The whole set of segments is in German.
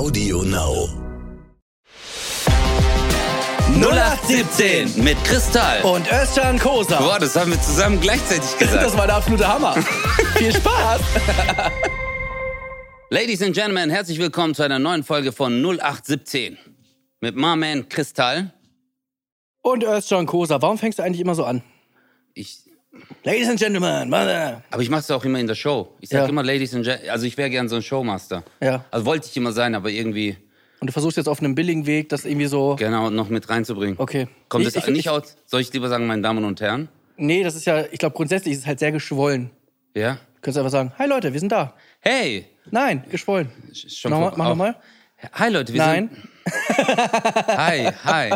Audio Now. 0817 mit Kristall. Und Özcan Kosa. Boah, das haben wir zusammen gleichzeitig gesagt. Das war der absolute Hammer. Viel Spaß. Ladies and Gentlemen, herzlich willkommen zu einer neuen Folge von 0817 mit Marman Kristall. Und Özcan Kosa. Warum fängst du eigentlich immer so an? Ich, Ladies and Gentlemen, Mother. aber ich mach's auch immer in der Show. Ich sag Ja. immer Ladies and Gentlemen. Also ich wäre gern so ein Showmaster. Ja. Also wollte ich immer sein, aber irgendwie Und du versuchst jetzt auf einem billigen Weg, das irgendwie so. genau noch mit reinzubringen. Okay. Kommt Ich- das ich- nicht ich- aus? Soll ich lieber sagen, meine Damen und Herren? Nee, das ist ja, ich glaube, grundsätzlich ist es halt sehr geschwollen. Ja? Du könntest einfach sagen, hi Leute, wir sind da. Hey! Nein, geschwollen. Schon Nochmal, mach nochmal. Hi Leute, wir Nein. sind. Hi, hi.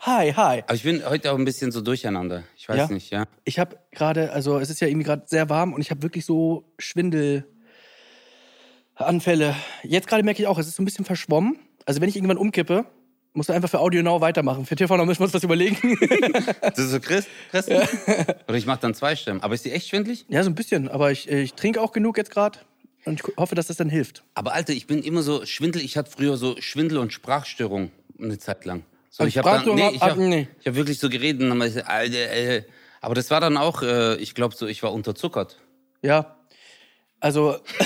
Hi, hi. Aber ich bin heute auch ein bisschen so durcheinander. Ich weiß Ja? nicht, ja. Ich habe gerade, also es ist ja irgendwie gerade sehr warm und ich habe wirklich so Schwindelanfälle. Jetzt gerade merke ich auch, es ist so ein bisschen verschwommen. Also wenn ich irgendwann umkippe, musst du einfach für Audio Now weitermachen. Für TV Now müssen wir uns was überlegen. Das ist so Chris, Chris? Oder ich mach dann zwei Stimmen. Aber ist die echt schwindlig? ja, so ein bisschen. Aber ich, ich trinke auch genug jetzt gerade und ich hoffe, dass das dann hilft. Aber Alter, ich bin immer so Schwindel. Ich hatte früher so Schwindel und Sprachstörung eine Zeit lang. So, ich habe nee, ich hab, nee. ich hab wirklich so geredet und dann ich, Alter, äh, aber das war dann auch, äh, ich glaube so, ich war unterzuckert. Ja. Also,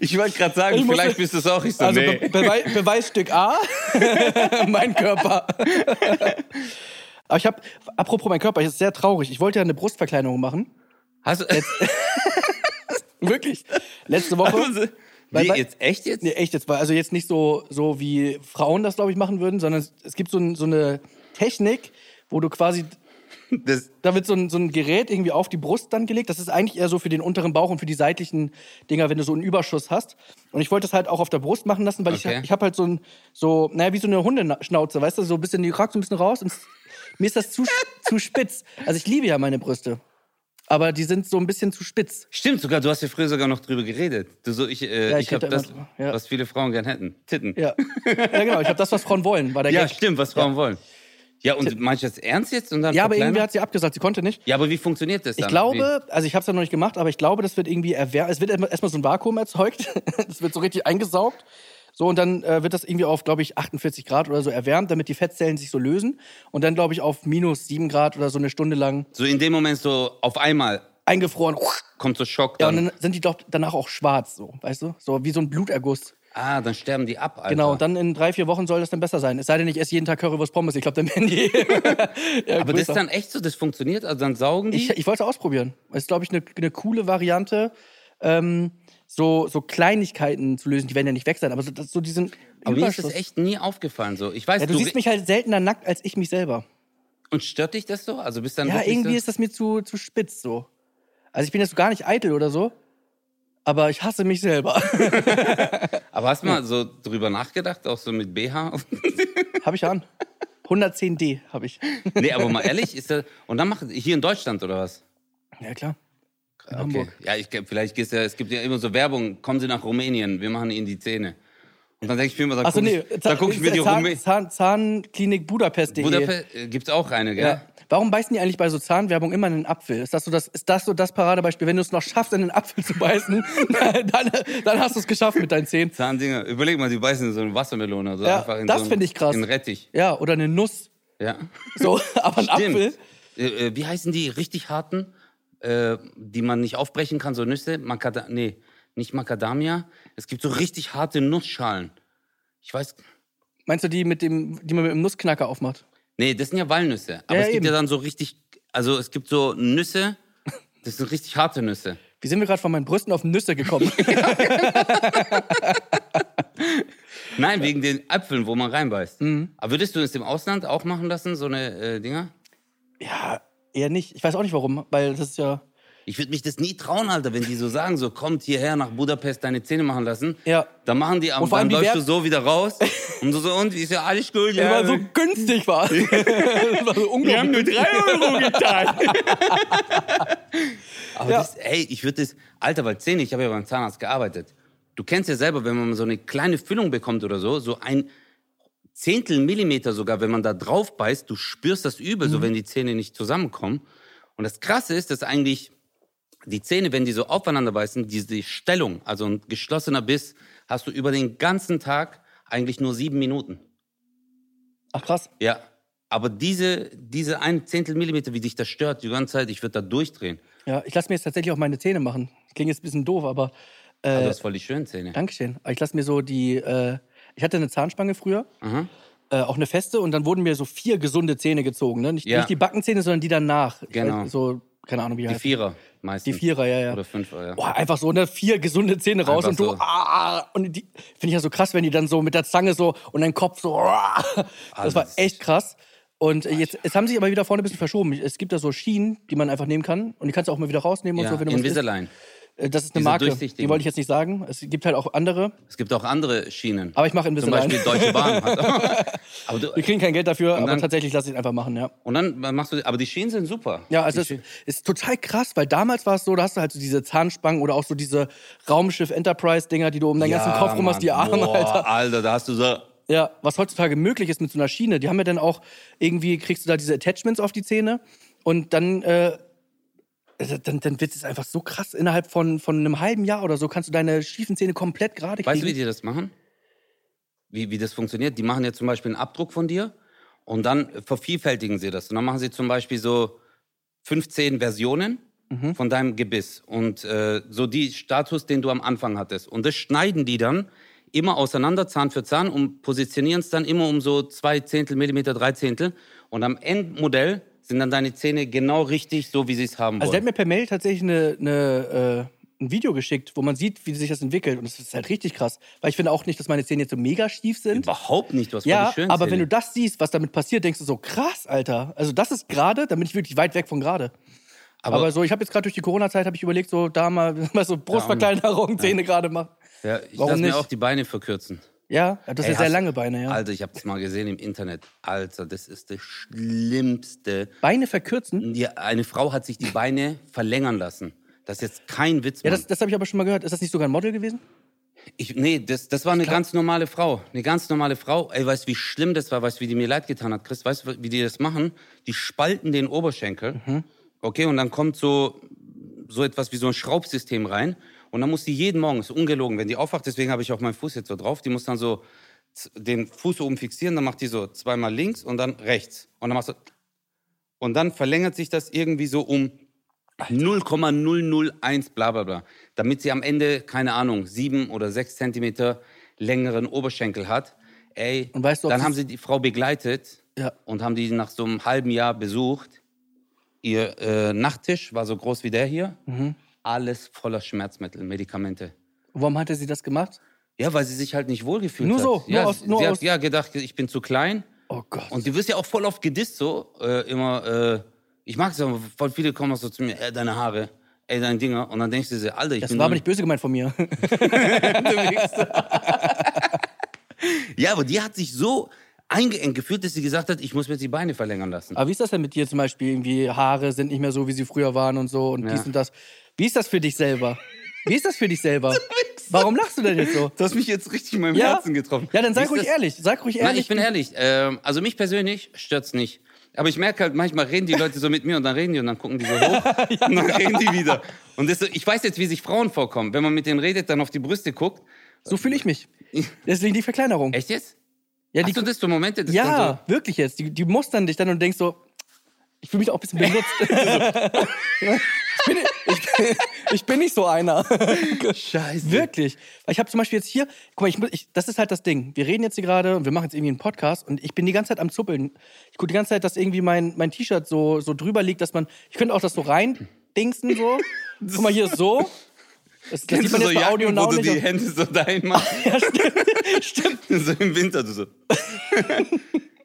Ich wollte gerade sagen, Ich vielleicht bist du es auch. Ich so, also nee. Be Bewei Beweisstück A, mein Körper. Aber ich habe, apropos mein Körper, ich ist sehr traurig. Ich wollte ja eine Brustverkleinerung machen. Hast du, Wirklich. Letzte Woche. Wie, Weil- weil- jetzt, echt jetzt? Nee, echt jetzt. Also jetzt nicht so, so wie Frauen das, glaube ich, machen würden, sondern es, es gibt so, ein, so eine Technik, wo du quasi, Das, da wird so ein, so ein Gerät irgendwie auf die Brust dann gelegt. Das ist eigentlich eher so für den unteren Bauch und für die seitlichen Dinger, wenn du so einen Überschuss hast. Und ich wollte das halt auch auf der Brust machen lassen, weil Okay. ich, ich habe halt so ein, so, naja, wie so eine Hundeschnauze, weißt du, so ein bisschen, die ragt so ein bisschen raus und mir ist das zu, zu spitz. Also ich liebe ja meine Brüste. Aber die sind so ein bisschen zu spitz. stimmt sogar, du hast ja früher sogar noch drüber geredet. Du so, ich, äh, Ja, ich, ich habe das, ja. was viele Frauen gern hätten. Titten. Ja, ja genau. Ich habe das, was Frauen wollen, war der Ja, Gag. stimmt, was Frauen wollen. Ja, und meinst du das ernst jetzt? Und dann Ja, aber verkleinern? irgendwie hat sie abgesagt, sie konnte nicht. Ja, aber wie funktioniert das dann? Ich glaube, also ich habe es ja noch nicht gemacht, aber ich glaube, das wird irgendwie erwärmt. Es wird erstmal erstmal so ein Vakuum erzeugt. Das wird so richtig eingesaugt. So, und dann äh, wird das irgendwie auf, glaube ich, 48 Grad oder so erwärmt, damit die Fettzellen sich so lösen. Und dann, glaube ich, auf minus 7 Grad oder so eine Stunde lang so in dem Moment so auf einmal eingefroren. kommt so Schock Ja, dann. und dann sind die doch danach auch schwarz, so, weißt du? So wie so ein Bluterguss. ah, dann sterben die ab, Alter. Genau, und dann in drei, vier Wochen soll das dann besser sein. Es sei denn, ich esse jeden Tag Currywurst Pommes. Ich glaube, dann werden die. ja, aber das ist größer. dann echt so, das funktioniert? Also dann saugen die? Ich, ich wollte es ausprobieren. Es ist, glaube ich, eine, eine coole Variante, ähm, so, so Kleinigkeiten zu lösen. Die werden ja nicht weg sein, aber so, das, so diesen aber mir ist das echt nie aufgefallen so. Ich weiß, Ja, du, siehst mich halt seltener nackt als ich mich selber. und stört dich das so? Also bist dann Ja, irgendwie so? ist das mir zu, zu spitz so. Also ich bin jetzt gar nicht eitel oder so, aber ich hasse mich selber. Aber hast du mal so drüber nachgedacht, auch so mit BH? habe ich an. 110D habe ich. nee, aber mal ehrlich, ist das und dann mach hier in Deutschland oder was? Ja, klar. In Okay. Hamburg. Ja, ich vielleicht gehst ja, es gibt ja immer so Werbung, kommen Sie nach Rumänien, wir machen Ihnen die Zähne. Und dann denke ich mir immer, da Achso, gucke nee. ich, guck ich mir die Zahn. Zahn, Zahnklinik Budapest.de. Budapest äh, gibt's auch eine, gell? Ja. Warum beißen die eigentlich bei so Zahnwerbung immer in den Apfel? Ist das so das, ist das, so das Paradebeispiel? Wenn du es noch schaffst, in den Apfel zu beißen, dann, dann hast du es geschafft mit deinen Zähnen. Zahndinger. Überleg mal, die beißen in so eine Wassermelone. Also Ja, einfach in das so einen- finde ich krass. In Rettich. Ja, oder eine Nuss. Ja. So, aber ein Apfel. Äh, äh, wie heißen die richtig harten, äh, die man nicht aufbrechen kann, so Nüsse? Macada nee, nicht Macadamia. Es gibt so richtig harte Nussschalen. Ich weiß. Meinst du die, mit dem, die man mit dem Nussknacker aufmacht? Nee, das sind ja Walnüsse. Aber Ja, es gibt eben. ja dann so richtig. Also es gibt so Nüsse, das sind richtig harte Nüsse. Wie sind wir gerade von meinen Brüsten auf Nüsse gekommen? Nein, wegen den Äpfeln, wo man reinbeißt. Mhm. Aber würdest du es im Ausland auch machen lassen, so eine äh, Dinger? ja, eher nicht. Ich weiß auch nicht warum, weil das ist ja. Ich würde mich das nie trauen, Alter, wenn die so sagen, so kommt hierher nach Budapest deine Zähne machen lassen. Ja. Dann machen die, am- Und vor dann allem läufst du so wieder raus und so, so und wie ist ja alles gut, Ja, weil so günstig war. das war so unglaublich. nur drei Euro getan. Aber Ja. das, ey, ich würde das, Alter, weil Zähne, ich habe ja beim Zahnarzt gearbeitet. Du kennst ja selber, wenn man so eine kleine Füllung bekommt oder so, so ein Zehntel Millimeter sogar, wenn man da drauf beißt, du spürst das übel, Mhm. so wenn die Zähne nicht zusammenkommen. Und das Krasse ist, dass eigentlich die Zähne, wenn die so aufeinander beißen, diese Stellung, also ein geschlossener Biss, hast du über den ganzen Tag eigentlich nur sieben Minuten. Ach krass. Ja. Aber diese, diese ein Zehntel Millimeter, wie dich das stört, die ganze Zeit, ich würde da durchdrehen. Ja, ich lasse mir jetzt tatsächlich auch meine Zähne machen. Klingt jetzt ein bisschen doof, aber äh, Also, das voll die schönen Zähne. Dankeschön. Aber ich lasse mir so die, äh, ich hatte eine Zahnspange früher, Aha. äh, auch eine feste, und dann wurden mir so vier gesunde Zähne gezogen. Ne? Nicht, Ja. nicht die Backenzähne, sondern die danach. Genau. weiß, So, keine Ahnung, wie die Die heißen. Vierer meistens. Die Vierer, ja, ja. Oder Fünfer, ja. Boah, einfach so, ne, vier gesunde Zähne raus Einfach und du, so. ah, und die, finde ich ja so krass, wenn die dann so mit der Zange so und dein Kopf so, ah, das war echt krass. Und jetzt, jetzt haben sie sich aber wieder vorne ein bisschen verschoben. Es gibt da so Schienen, die man einfach nehmen kann und die kannst du auch mal wieder rausnehmen ja. und so, wenn du was isst. Äh, Das ist eine diese Marke, die wollte ich jetzt nicht sagen. Es gibt halt auch andere, Es gibt auch andere Schienen. aber ich mache Zum Invisalign. Beispiel Deutsche Bahn. Hat aber du, Wir kriegen kein Geld dafür, aber dann- tatsächlich lasse ich es einfach machen, ja. und dann machst du, aber die Schienen sind super. Ja, also es Schienen- ist total krass, weil damals war es so, da hast du halt so diese Zahnspangen oder auch so diese Raumschiff Enterprise Dinger, die du um deinen ganzen Kopf rum hast, die. Arme, Boah, Alter. Alter, da hast du so. Ja, was heutzutage möglich ist mit so einer Schiene, die haben ja dann auch irgendwie kriegst du da diese Attachments auf die Zähne und dann äh, dann, dann wird es einfach so krass. Innerhalb von, von einem halben Jahr oder so kannst du deine schiefen Zähne komplett gerade kriegen. Weißt du, wie die das machen? Wie, wie das funktioniert? Die machen ja zum Beispiel einen Abdruck von dir und dann vervielfältigen sie das. Und dann machen sie zum Beispiel so 15 Versionen Mhm. von deinem Gebiss und äh, so die Status, den du am Anfang hattest. Und das schneiden die dann immer auseinander, Zahn für Zahn, und positionieren es dann immer um so zwei Zehntel Millimeter, drei Zehntel. Und am Endmodell sind dann deine Zähne genau richtig, so wie sie es haben also der wollen. hat mir per Mail tatsächlich eine, eine, äh, ein Video geschickt, wo man sieht, wie sich das entwickelt. Und das ist halt richtig krass. Weil ich finde auch nicht, dass meine Zähne jetzt so mega schief sind. Überhaupt nicht, du hast Ja, die schönen aber wenn du das siehst, was damit passiert, denkst du so, krass, Alter. Also das ist gerade, da bin ich wirklich weit weg von gerade. Aber, Aber- so, ich habe jetzt gerade durch die Corona-Zeit, habe ich überlegt, so da mal, mal so Brustverkleinerung, Zähne gerade machen. ja, ich lasse mir auch die Beine verkürzen. Ja, das sind sehr lange Beine, ja. Alter, ich habe das mal gesehen im Internet. Alter, das ist das Schlimmste. Beine verkürzen? Die, eine Frau hat sich die Beine verlängern lassen. Das ist jetzt kein Witz, Ja, Mann. das, das habe ich aber schon mal gehört. Ist das nicht sogar ein Model gewesen? ich, nee, das, das war eine ganz normale Frau. Eine ganz normale Frau. Ey, weißt du, wie schlimm das war? Weißt du, wie die mir leid getan hat, Chris? Weißt du, wie die das machen? Die spalten den Oberschenkel. Mhm. Okay, und dann kommt so, so etwas wie so ein Schraubsystem rein. Und dann muss die jeden Morgen, ist ungelogen, wenn die aufwacht, deswegen habe ich auch meinen Fuß jetzt so drauf, die muss dann so den Fuß oben fixieren, dann macht die so zweimal links und dann rechts. Und dann machst du. Und dann verlängert sich das irgendwie so um 0,001 bla bla bla. Damit sie am Ende, keine Ahnung, sieben oder sechs Zentimeter längeren Oberschenkel hat. Ey, Und weißt du, dann haben sie die Frau begleitet Ja. und haben die nach so einem halben Jahr besucht. Ihr äh, Nachttisch war so groß wie der hier. Mhm. Alles voller Schmerzmittel, Medikamente. Warum hatte sie das gemacht? Ja, weil sie sich halt nicht wohlgefühlt Nur hat. so, nur ja, aus- sie nur hat aus- ja gedacht, ich bin zu klein. Oh Gott. Und du wirst ja auch voll oft gedisst so, äh, immer, äh, ich mag es ja, voll viele kommen auch so zu mir, ey, deine Haare, ey, deine Dinger. Und dann denkst du dir, Alter, ich das bin war nur- aber nicht böse gemeint von mir. Ja, aber die hat sich so eingeengt gefühlt, dass sie gesagt hat, ich muss mir jetzt die Beine verlängern lassen. aber wie ist das denn mit dir zum Beispiel? Irgendwie Haare sind nicht mehr so, wie sie früher waren und so und Ja. dies und das. Wie ist das für dich selber? Wie ist das für dich selber? Warum lachst du denn jetzt so? Du hast mich jetzt richtig in meinem Ja? Herzen getroffen. Ja, dann sag ruhig das- ehrlich. Sag ruhig Nein, ehrlich. ich bin ehrlich. Ähm, also mich persönlich stört's nicht. Aber ich merke halt, manchmal reden die Leute so mit mir und dann reden die und dann gucken die so hoch und dann reden die wieder. Und das, so- ich weiß jetzt, wie sich Frauen vorkommen. Wenn man mit denen redet, dann auf die Brüste guckt. So fühle ich mich. Deswegen die Verkleinerung. Echt jetzt? Ja, Hast die, du das so Momente? Das ja wirklich jetzt. Die, die mustern dich dann und denkst so, ich fühle mich auch ein bisschen benutzt. ich, bin, ich, bin nicht so einer. Scheiße. Wirklich. Ich habe zum Beispiel jetzt hier, guck mal, ich, muss- ich, das ist halt das Ding. Wir reden jetzt hier gerade und wir machen jetzt irgendwie einen Podcast und ich bin die ganze Zeit am Zuppeln. Ich gucke die ganze Zeit, dass irgendwie mein, mein T-Shirt so, so drüber liegt, dass man, ich könnte auch das so rein dingsen so. Guck mal, hier ist so. Das, das sieht du man so jetzt bei Jacken, Audio wo Now du nicht. die Hände so dahin machst? Ja, stimmt. stimmt. so im Winter, du so.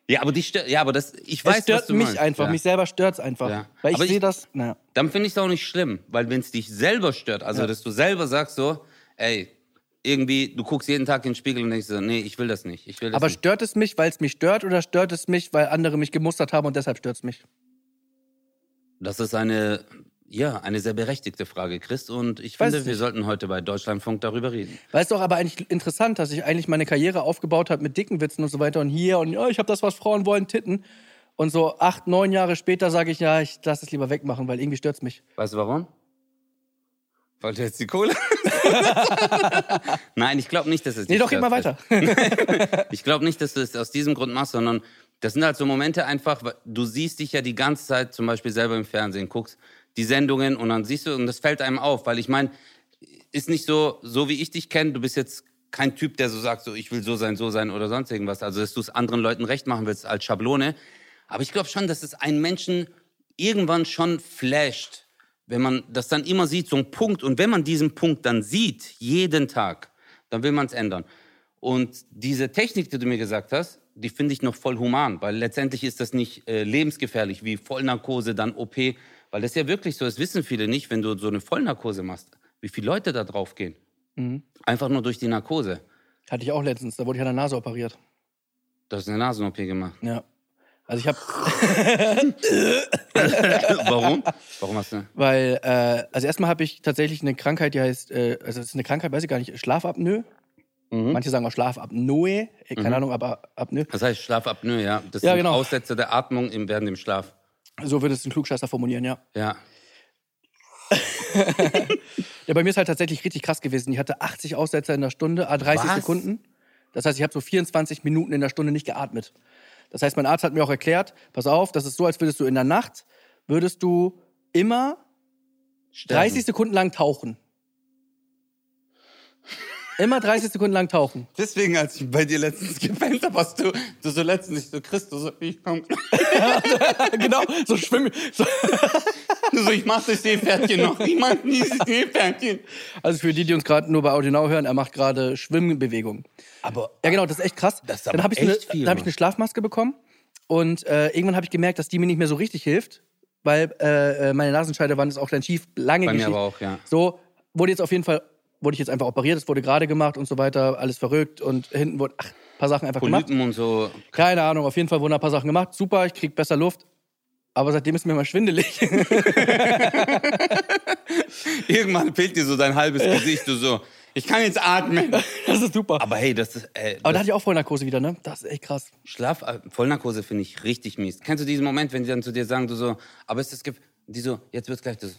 Ja, aber die stört, ja, aber das, ich weiß, es stört was du mich meinst. einfach, ja. mich selber stört es einfach. Ja. Weil ich ich- sehe das, naja. Dann finde ich es auch nicht schlimm, weil wenn es dich selber stört, also dass du selber sagst so, ey, irgendwie, du guckst jeden Tag in den Spiegel und denkst so, nee, ich will das nicht, ich will das Aber nicht. stört es mich, weil es mich stört oder stört es mich, weil andere mich gemustert haben und deshalb stört es mich? Das ist eine, ja, eine sehr berechtigte Frage, Chris, und ich Weiß finde, wir sollten heute bei Deutschlandfunk darüber reden. Es doch aber eigentlich interessant, dass ich eigentlich meine Karriere aufgebaut habe mit dicken Witzen und so weiter und hier und ja, ich habe das, was Frauen wollen, Titten. Und so acht, neun Jahre später sage ich, ja, ich lasse es lieber wegmachen, weil irgendwie stört es mich. Weißt du warum? Weil du jetzt die Kohle. Nein, ich glaube nicht, dass es. Nee, doch, geht mal weiter. Ich glaube nicht, dass du es aus diesem Grund machst, sondern das sind halt so Momente einfach, weil du siehst dich ja die ganze Zeit zum Beispiel selber im Fernsehen, guckst die Sendungen und dann siehst du, und das fällt einem auf, weil ich meine, ist nicht so, so wie ich dich kenne, du bist jetzt kein Typ, der so sagt, so ich will so sein, so sein oder sonst irgendwas. Also, dass du es anderen Leuten recht machen willst als Schablone. Aber ich glaube schon, dass es einen Menschen irgendwann schon flasht, wenn man das dann immer sieht, so ein Punkt. Und wenn man diesen Punkt dann sieht, jeden Tag, dann will man es ändern. Und diese Technik, die du mir gesagt hast, die finde ich noch voll human, weil letztendlich ist das nicht äh, lebensgefährlich wie Vollnarkose, dann OP, weil das ist ja wirklich so, das wissen viele nicht, wenn du so eine Vollnarkose machst, wie viele Leute da drauf gehen. Einfach nur durch die Narkose. Hatte ich auch letztens, da wurde ich an der Nase operiert. Du hast eine Nasen-OP gemacht. Ja. Also ich habe, Warum? Warum hast du? weil, äh, also erstmal habe ich tatsächlich eine Krankheit, die heißt, äh, also das ist eine Krankheit, weiß ich gar nicht, Schlafapnoe. Manche sagen auch Schlafapnoe, äh, keine Ahnung, aber Apnoe. Das heißt Schlafapnoe, ja. Das Ja, sind genau. Aussätze der Atmung im, während dem Schlaf. So würde es ein Klugscheißer formulieren, ja. Ja. Ja, bei mir ist halt tatsächlich richtig krass gewesen. Ich hatte 80 Aussetzer in der Stunde, a 30 Was? Sekunden. Das heißt, ich habe so 24 Minuten in der Stunde nicht geatmet. Das heißt, mein Arzt hat mir auch erklärt, pass auf, das ist so, als würdest du in der Nacht, würdest du immer Sterben. 30 Sekunden lang tauchen. Immer 30 Sekunden lang tauchen. Deswegen, als ich bei dir letztens gepennt habe, hast du, du so letztens so, Christus, so, ich komm. genau, so schwimmen. So. So, ich mach das Seepferdchen noch. Ich mach dieses Seepferdchen. Also für die, die uns gerade nur bei Audionau hören, er macht gerade Schwimmbewegungen. Aber Ja, genau, das ist echt krass. Das ist dann aber habe ich, dann hab ich eine Schlafmaske bekommen und äh, irgendwann habe ich gemerkt, dass die mir nicht mehr so richtig hilft, weil äh, äh, meine Nasenscheidewand ist auch dann schief. Lange Bei mir Geschichte. aber auch, ja. So, wurde jetzt auf jeden Fall, wurde ich jetzt einfach operiert, es wurde gerade gemacht und so weiter, alles verrückt und hinten wurde, ach, ein paar Sachen einfach gemacht. Polypen und so. Keine Ahnung, auf jeden Fall wurden ein paar Sachen gemacht. Super, ich krieg besser Luft. Aber seitdem ist mir mal schwindelig. Irgendwann fehlt dir so dein halbes Gesicht. Du so, ich kann jetzt atmen. das ist super. Aber, Aber hey, das ist, äh, da das hatte ich auch Vollnarkose wieder, ne? Das ist echt krass. Schlaf, äh, Vollnarkose finde ich richtig mies. Kennst du diesen Moment, wenn die dann zu dir sagen, du so, aber ist das, Ge- die so, jetzt wird's gleich das.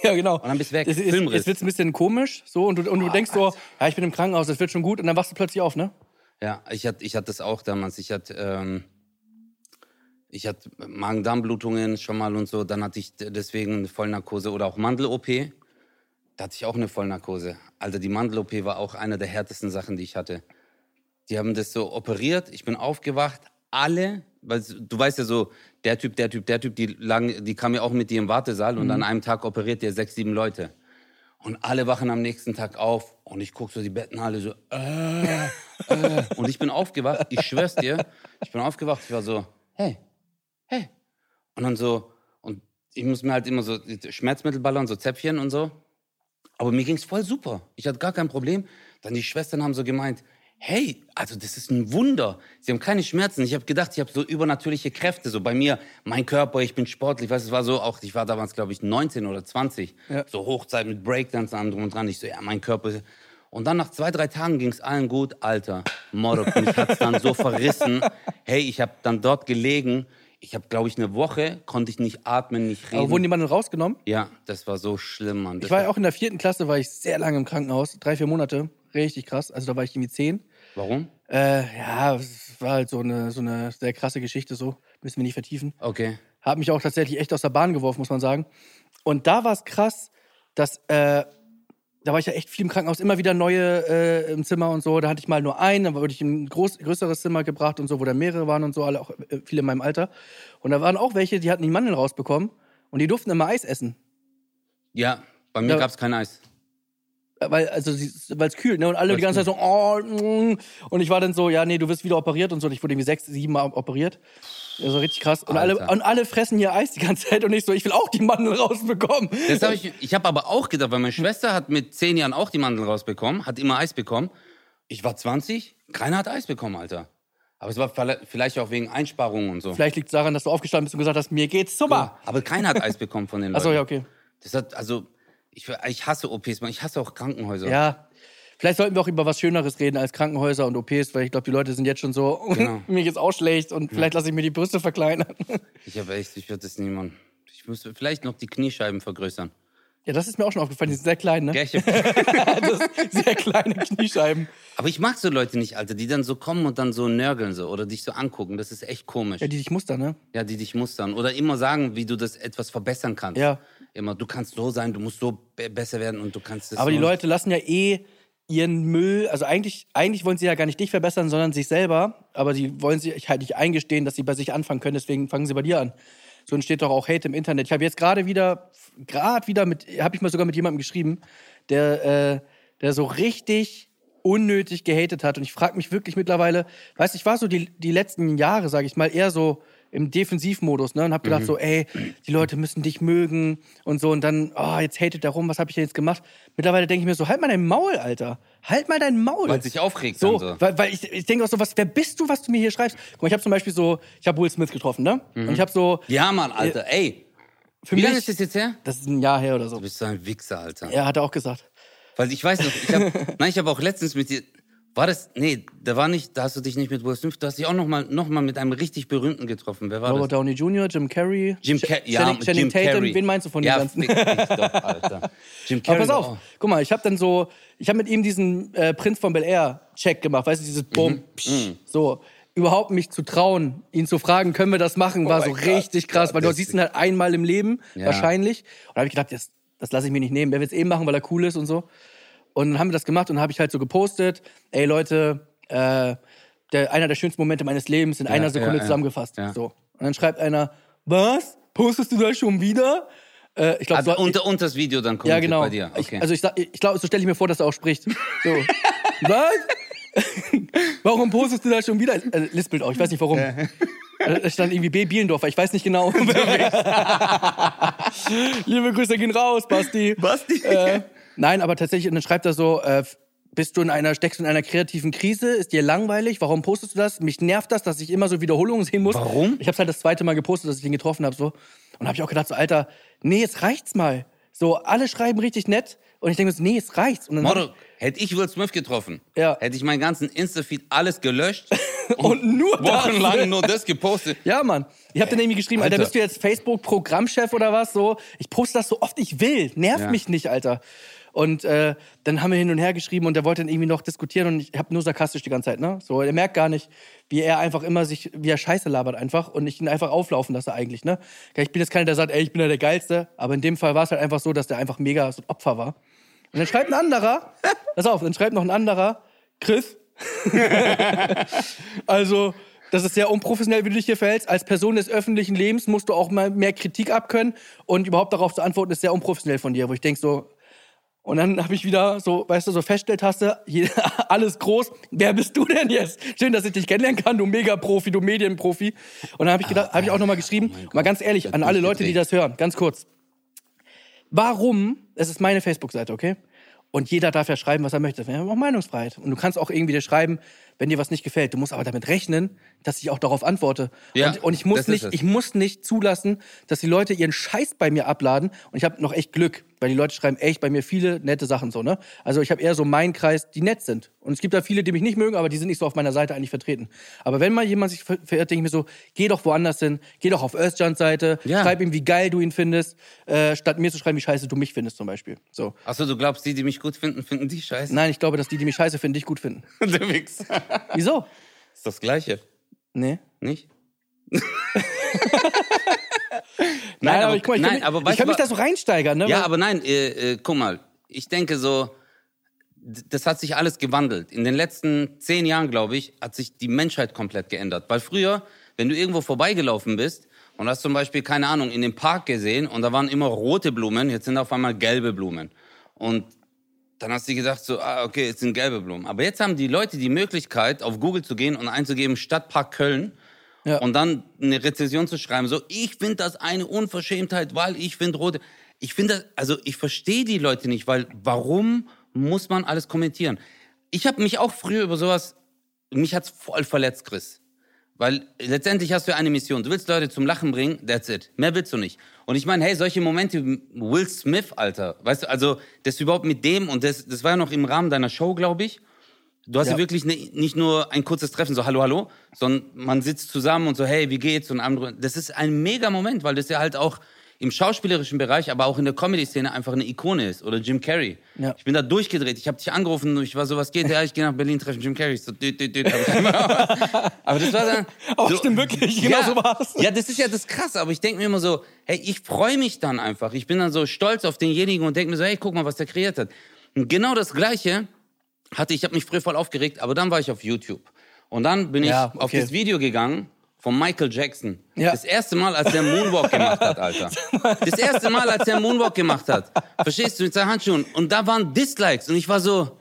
Ja, genau. Und dann bist du weg. Es, es, Filmriss. es wird ein bisschen komisch, so, und du, und du denkst so, ja, ich bin im Krankenhaus, das wird schon gut, und dann wachst du plötzlich auf, ne? Ja, ich hatte, ich hatte das auch damals. Ich hatte, ähm, ich hatte Magen-Darm-Blutungen schon mal und so. Dann hatte ich deswegen eine Vollnarkose oder auch Mandel-OP. Da hatte ich auch eine Vollnarkose. Also die Mandel-OP war auch eine der härtesten Sachen, die ich hatte. Die haben das so operiert. Ich bin aufgewacht. Alle, weil du weißt ja so, der Typ, der Typ, der Typ, die, lagen, die kam ja auch mit dir im Wartesaal und an einem Tag operiert der sechs, sieben Leute. Und alle wachen am nächsten Tag auf und ich gucke so die Betten alle so, äh, äh. Und ich bin aufgewacht, ich schwör's dir, ich bin aufgewacht, ich war so, hey, hey. Und dann so, und ich muss mir halt immer so Schmerzmittel ballern, so Zäpfchen und so. Aber mir ging's voll super. Ich hatte gar kein Problem. Dann die Schwestern haben so gemeint, hey, also das ist ein Wunder. Sie haben keine Schmerzen. Ich habe gedacht, ich habe so übernatürliche Kräfte. So bei mir, mein Körper, ich bin sportlich. Weißt, du, es war so auch, ich war damals, glaube ich, 19 oder 20. Ja. So Hochzeit mit Breakdance und drum und dran. Ich so, ja, mein Körper. Und dann nach zwei, drei Tagen ging's allen gut. Alter, Morok, mich hat's dann so verrissen. Hey, ich habe dann dort gelegen. Ich habe, glaube ich, eine Woche, konnte ich nicht atmen, nicht reden. Aber wurden die Mann rausgenommen? ja, das war so schlimm, Mann. Das Ich war ja auch in der vierten Klasse, war ich sehr lange im Krankenhaus, drei, vier Monate. Richtig krass. Also da war ich irgendwie zehn. Warum? Äh, ja, es war halt so eine, so eine sehr krasse Geschichte, so. Müssen wir nicht vertiefen. Okay. Hat mich auch tatsächlich echt aus der Bahn geworfen, muss man sagen. Und da war es krass, dass, äh, da war ich ja echt viel im Krankenhaus, immer wieder neue äh, im Zimmer und so. Da hatte ich mal nur einen, dann wurde ich in ein groß, größeres Zimmer gebracht und so, wo da mehrere waren und so, alle auch äh, viele in meinem Alter. Und da waren auch welche, die hatten die Mandeln rausbekommen und die durften immer Eis essen. Ja, bei mir Ja. gab's kein Eis. Weil also weil es kühl, ne? Und alle die ganze Zeit so, oh, mm. und ich war dann so, ja, nee, du wirst wieder operiert und so. Und ich wurde irgendwie sechs, sieben Mal operiert. Also richtig krass. Und alle, Alter. und alle fressen hier Eis die ganze Zeit und ich so, ich will auch die Mandeln rausbekommen. Das hab ich ich habe aber auch gedacht, weil meine Schwester hat mit zehn Jahren auch die Mandeln rausbekommen, hat immer Eis bekommen. Ich war 20, keiner hat Eis bekommen, Alter. Aber es war vielleicht auch wegen Einsparungen und so. Vielleicht liegt es daran, dass du aufgestanden bist und gesagt hast, mir geht's super. Aber keiner hat Eis bekommen von den Leuten. Achso, ja, okay. Das hat, also, ich, ich hasse OPs, man. Ich hasse auch Krankenhäuser. Ja. Vielleicht sollten wir auch über was Schöneres reden als Krankenhäuser und OPs, weil ich glaube, die Leute sind jetzt schon so, Genau. mir geht's auch schlecht und vielleicht lasse ich mir die Brüste verkleinern. Ich habe echt, ich würde das niemand. Ich müsste vielleicht noch die Kniescheiben vergrößern. Ja, das ist mir auch schon aufgefallen. Die sind sehr klein, ne? Sind sehr kleine Kniescheiben. Aber ich mag so Leute nicht, Alter, die dann so kommen und dann so nörgeln so oder dich so angucken. Das ist echt komisch. Ja, die dich mustern, ne? Ja, die dich mustern. Oder immer sagen, wie du das etwas verbessern kannst. Ja. Immer, du kannst so sein, du musst so be besser werden und du kannst das Aber die Leute lassen ja eh ihren Müll, also eigentlich, eigentlich wollen sie ja gar nicht dich verbessern, sondern sich selber, aber die wollen sich halt nicht eingestehen, dass sie bei sich anfangen können, deswegen fangen sie bei dir an. So entsteht doch auch Hate im Internet. Ich habe jetzt gerade wieder, gerade wieder mit, habe ich mal sogar mit jemandem geschrieben, der, äh, der so richtig unnötig gehatet hat. Und ich frage mich wirklich mittlerweile, weißt du, ich war so die, die letzten Jahre, sage ich mal, eher so im Defensivmodus, ne? Und hab gedacht so, ey, die Leute müssen dich mögen und so. Und dann, oh, jetzt hatet der rum, was habe ich denn jetzt gemacht? Mittlerweile denke ich mir so, halt mal dein Maul, Alter. Halt mal dein Maul. Weil sich aufregt So, so. weil, weil ich, ich denke auch so, was, wer bist du, was du mir hier schreibst? Guck mal, ich habe zum Beispiel so, ich habe Will Smith getroffen, ne? Und ich habe so, Ja, Mann, Alter, ey. für Wie mich, lange ist das jetzt her? das ist ein Jahr her oder so. Du bist so ein Wichser, Alter. Ja, hat er auch gesagt. Weil ich weiß noch, ich hab, nein, ich habe auch letztens mit dir, war das, nee, da war nicht, da hast du dich nicht mit Will Smith, du hast dich auch noch mal, noch mal mit einem richtig berühmten getroffen. Wer war Robert das? Downey Jr., Jim Carrey, Jim Carrey, ja, Channing, Channing Jim Tatum. Carrey. Wen meinst du von den ja, ganzen? fick dich doch, Alter. Jim Carrey. Aber pass auf, oh. guck mal, ich habe dann so, ich habe mit ihm diesen äh, Prinz von Bel Air Check gemacht, weißt du, dieses Mhm, Bumm, psch, so. Überhaupt mich zu trauen, ihn zu fragen, können wir das machen, war so Oh Gott, richtig krass, ja, weil du siehst ihn halt einmal im Leben, Ja. wahrscheinlich. Und da habe ich gedacht, das, das lasse ich mir nicht nehmen. Der will es eben machen, weil er cool ist und so. Und dann haben wir das gemacht und dann habe ich halt so gepostet, ey Leute, äh, der, einer der schönsten Momente meines Lebens in einer Sekunde ja, ja. zusammengefasst. Ja. So. Und dann schreibt einer, was? Postest du das schon wieder? Äh, ich glaube, Also unter, unter das Video dann ja, kommentiert genau. bei dir. Okay. Ich, also ich, ich glaube, so stelle ich mir vor, dass er auch spricht. So. Was? warum postest du das schon wieder? Äh, lispelt auch, ich weiß nicht warum. Äh, Es stand irgendwie B. Bielendorfer, ich weiß nicht genau. Liebe Grüße gehen raus, Basti. Basti. Äh, nein, aber tatsächlich, und dann schreibt er so, äh, bist du in einer, steckst du in einer kreativen Krise? Ist dir langweilig? Warum postest du das? Mich nervt das, dass ich immer so Wiederholungen sehen muss. Warum? Ich habe halt das zweite Mal gepostet, dass ich ihn getroffen habe, so. Und habe ich auch gedacht, so, Alter, nee, jetzt reicht's mal. So, alle schreiben richtig nett. Und ich denke mir so, nee, jetzt reicht's. Und dann Motto, hätte ich Will Smith getroffen, Ja. hätte ich meinen ganzen Insta-Feed alles gelöscht Und nur das. wochenlang nur das gepostet. Ja, Mann. Ich habe dann irgendwie geschrieben, Alter, Alter. bist du jetzt Facebook-Programmchef oder was? So, ich poste das so oft ich will. Nervt Ja. mich nicht, Alter. Und äh, dann haben wir hin und her geschrieben und der wollte dann irgendwie noch diskutieren und ich habe nur sarkastisch die ganze Zeit, ne? So, er merkt gar nicht, wie er einfach immer sich, wie er Scheiße labert einfach und ich ihn einfach auflaufen lasse eigentlich, ne? Ich bin jetzt keiner, der sagt, ey, ich bin ja der Geilste, aber in dem Fall war es halt einfach so, dass der einfach mega so ein Opfer war. Und dann schreibt ein anderer, pass auf, dann schreibt noch ein anderer, Chris, also, das ist sehr unprofessionell, wie du dich hier verhältst. Als Person des öffentlichen Lebens musst du auch mal mehr Kritik abkönnen und überhaupt darauf zu antworten, ist sehr unprofessionell von dir, wo ich denk so. Und dann habe ich wieder so, weißt du, so Feststelltaste, alles groß. Wer bist du denn jetzt? Schön, dass ich dich kennenlernen kann, du Mega-Profi, du Medienprofi. Und dann habe ich gedacht, habe ich auch nochmal geschrieben, mal ganz ehrlich, an alle Leute, die das hören, ganz kurz. Warum? Es ist meine Facebook-Seite, okay? Und jeder darf ja schreiben, was er möchte. Wir haben auch Meinungsfreiheit. Und du kannst auch irgendwie dir schreiben, wenn dir was nicht gefällt. Du musst aber damit rechnen, dass ich auch darauf antworte. Ja, und, und ich muss nicht, ich muss nicht zulassen, dass die Leute ihren Scheiß bei mir abladen. Und ich habe noch echt Glück, weil die Leute schreiben echt bei mir viele nette Sachen so, ne? Also ich habe eher so meinen Kreis, die nett sind. Und es gibt da viele, die mich nicht mögen, aber die sind nicht so auf meiner Seite eigentlich vertreten. Aber wenn mal jemand sich ver- verirrt, denke ich mir so, geh doch woanders hin, geh doch auf Özcans Seite, Ja. schreib ihm, wie geil du ihn findest, äh, statt mir zu schreiben, wie scheiße du mich findest zum Beispiel. So. Achso, du glaubst, die, die mich gut finden, finden die scheiße? Nein, ich glaube, dass die, die mich scheiße finden, dich gut finden. Der Wichser. Wieso? Ist das Gleiche, Nee. nicht? Nein, aber, ich, guck mal, ich, nein, kann, mich- aber ich weißt kann mich da so reinsteigern, ne? Ja, aber nein, äh, äh, guck mal, ich denke so, das hat sich alles gewandelt. In den letzten zehn Jahren, glaube ich, hat sich die Menschheit komplett geändert. Weil früher, wenn du irgendwo vorbeigelaufen bist und hast zum Beispiel, keine Ahnung, in dem Park gesehen und da waren immer rote Blumen, jetzt sind auf einmal gelbe Blumen. Und dann hast du gedacht so, ah, okay, jetzt sind gelbe Blumen. Aber jetzt haben die Leute die Möglichkeit, auf Google zu gehen und einzugeben Stadtpark Köln Ja. und dann eine Rezension zu schreiben, so, ich finde das eine Unverschämtheit, weil ich finde rote. Ich finde das, also ich verstehe die Leute nicht, weil warum muss man alles kommentieren? Ich habe mich auch früher über sowas, mich hat's voll verletzt, Chris. Weil letztendlich hast du eine Mission. Du willst Leute zum Lachen bringen, that's it. Mehr willst du nicht. Und ich meine, hey, solche Momente Will Smith, Alter, weißt du, also das überhaupt mit dem, und das, das war ja noch im Rahmen deiner Show, glaube ich. Du hast ja, Ja. wirklich ne, nicht nur ein kurzes Treffen, so hallo, hallo, sondern man sitzt zusammen und so, hey, wie geht's? Und andere, das ist ein mega Moment, weil das ja halt auch im schauspielerischen Bereich, aber auch in der Comedy-Szene einfach eine Ikone ist. Oder Jim Carrey. Ja. Ich bin da durchgedreht. Ich habe dich angerufen und ich war so, was geht? Ja, ich gehe nach Berlin, treffen Jim Carrey. Ich so, düt, düt, düt, ich aber das war dann. Aber so, stimmt wirklich, genau ja, so war's. Ja, das ist ja das krass, aber ich denke mir immer so, hey, ich freue mich dann einfach. Ich bin dann so stolz auf denjenigen und denke mir so, hey, guck mal, was der kreiert hat. Und genau das Gleiche hatte ich, habe mich früher voll aufgeregt, aber dann war ich auf YouTube. Und dann bin Ja, ich auf okay. das Video gegangen von Michael Jackson. Ja. Das erste Mal, als der Moonwalk gemacht hat, Alter. Das erste Mal, als der Moonwalk gemacht hat. Verstehst du, mit seinen Handschuhen. Und da waren Dislikes und ich war so,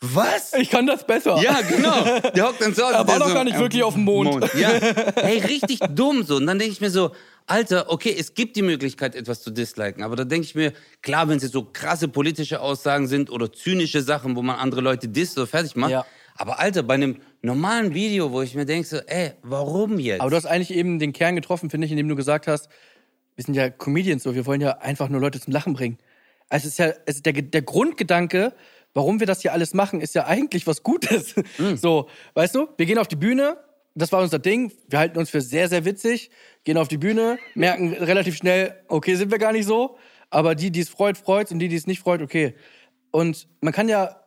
was? Ich kann das besser. Ja, genau. Der hockt dann so aus. Er war doch so, gar nicht wirklich auf dem Mond. Ja. Hey, richtig dumm so. Und dann denke ich mir so, Alter, okay, es gibt die Möglichkeit, etwas zu disliken. Aber da denke ich mir, klar, wenn es jetzt so krasse politische Aussagen sind oder zynische Sachen, wo man andere Leute disst oder fertig macht. Ja. Aber Alter, bei einem normalen Video, wo ich mir denke, so, ey, warum jetzt? Aber du hast eigentlich eben den Kern getroffen, finde ich, indem du gesagt hast, wir sind ja Comedians so, wir wollen ja einfach nur Leute zum Lachen bringen. Also es ist ja, es ist der, der Grundgedanke, warum wir das hier alles machen, ist ja eigentlich was Gutes. Hm. So, weißt du, wir gehen auf die Bühne, das war unser Ding, wir halten uns für sehr, sehr witzig, gehen auf die Bühne, merken relativ schnell, okay, sind wir gar nicht so, aber die, die es freut, freut und die, die es nicht freut, okay. Und man kann ja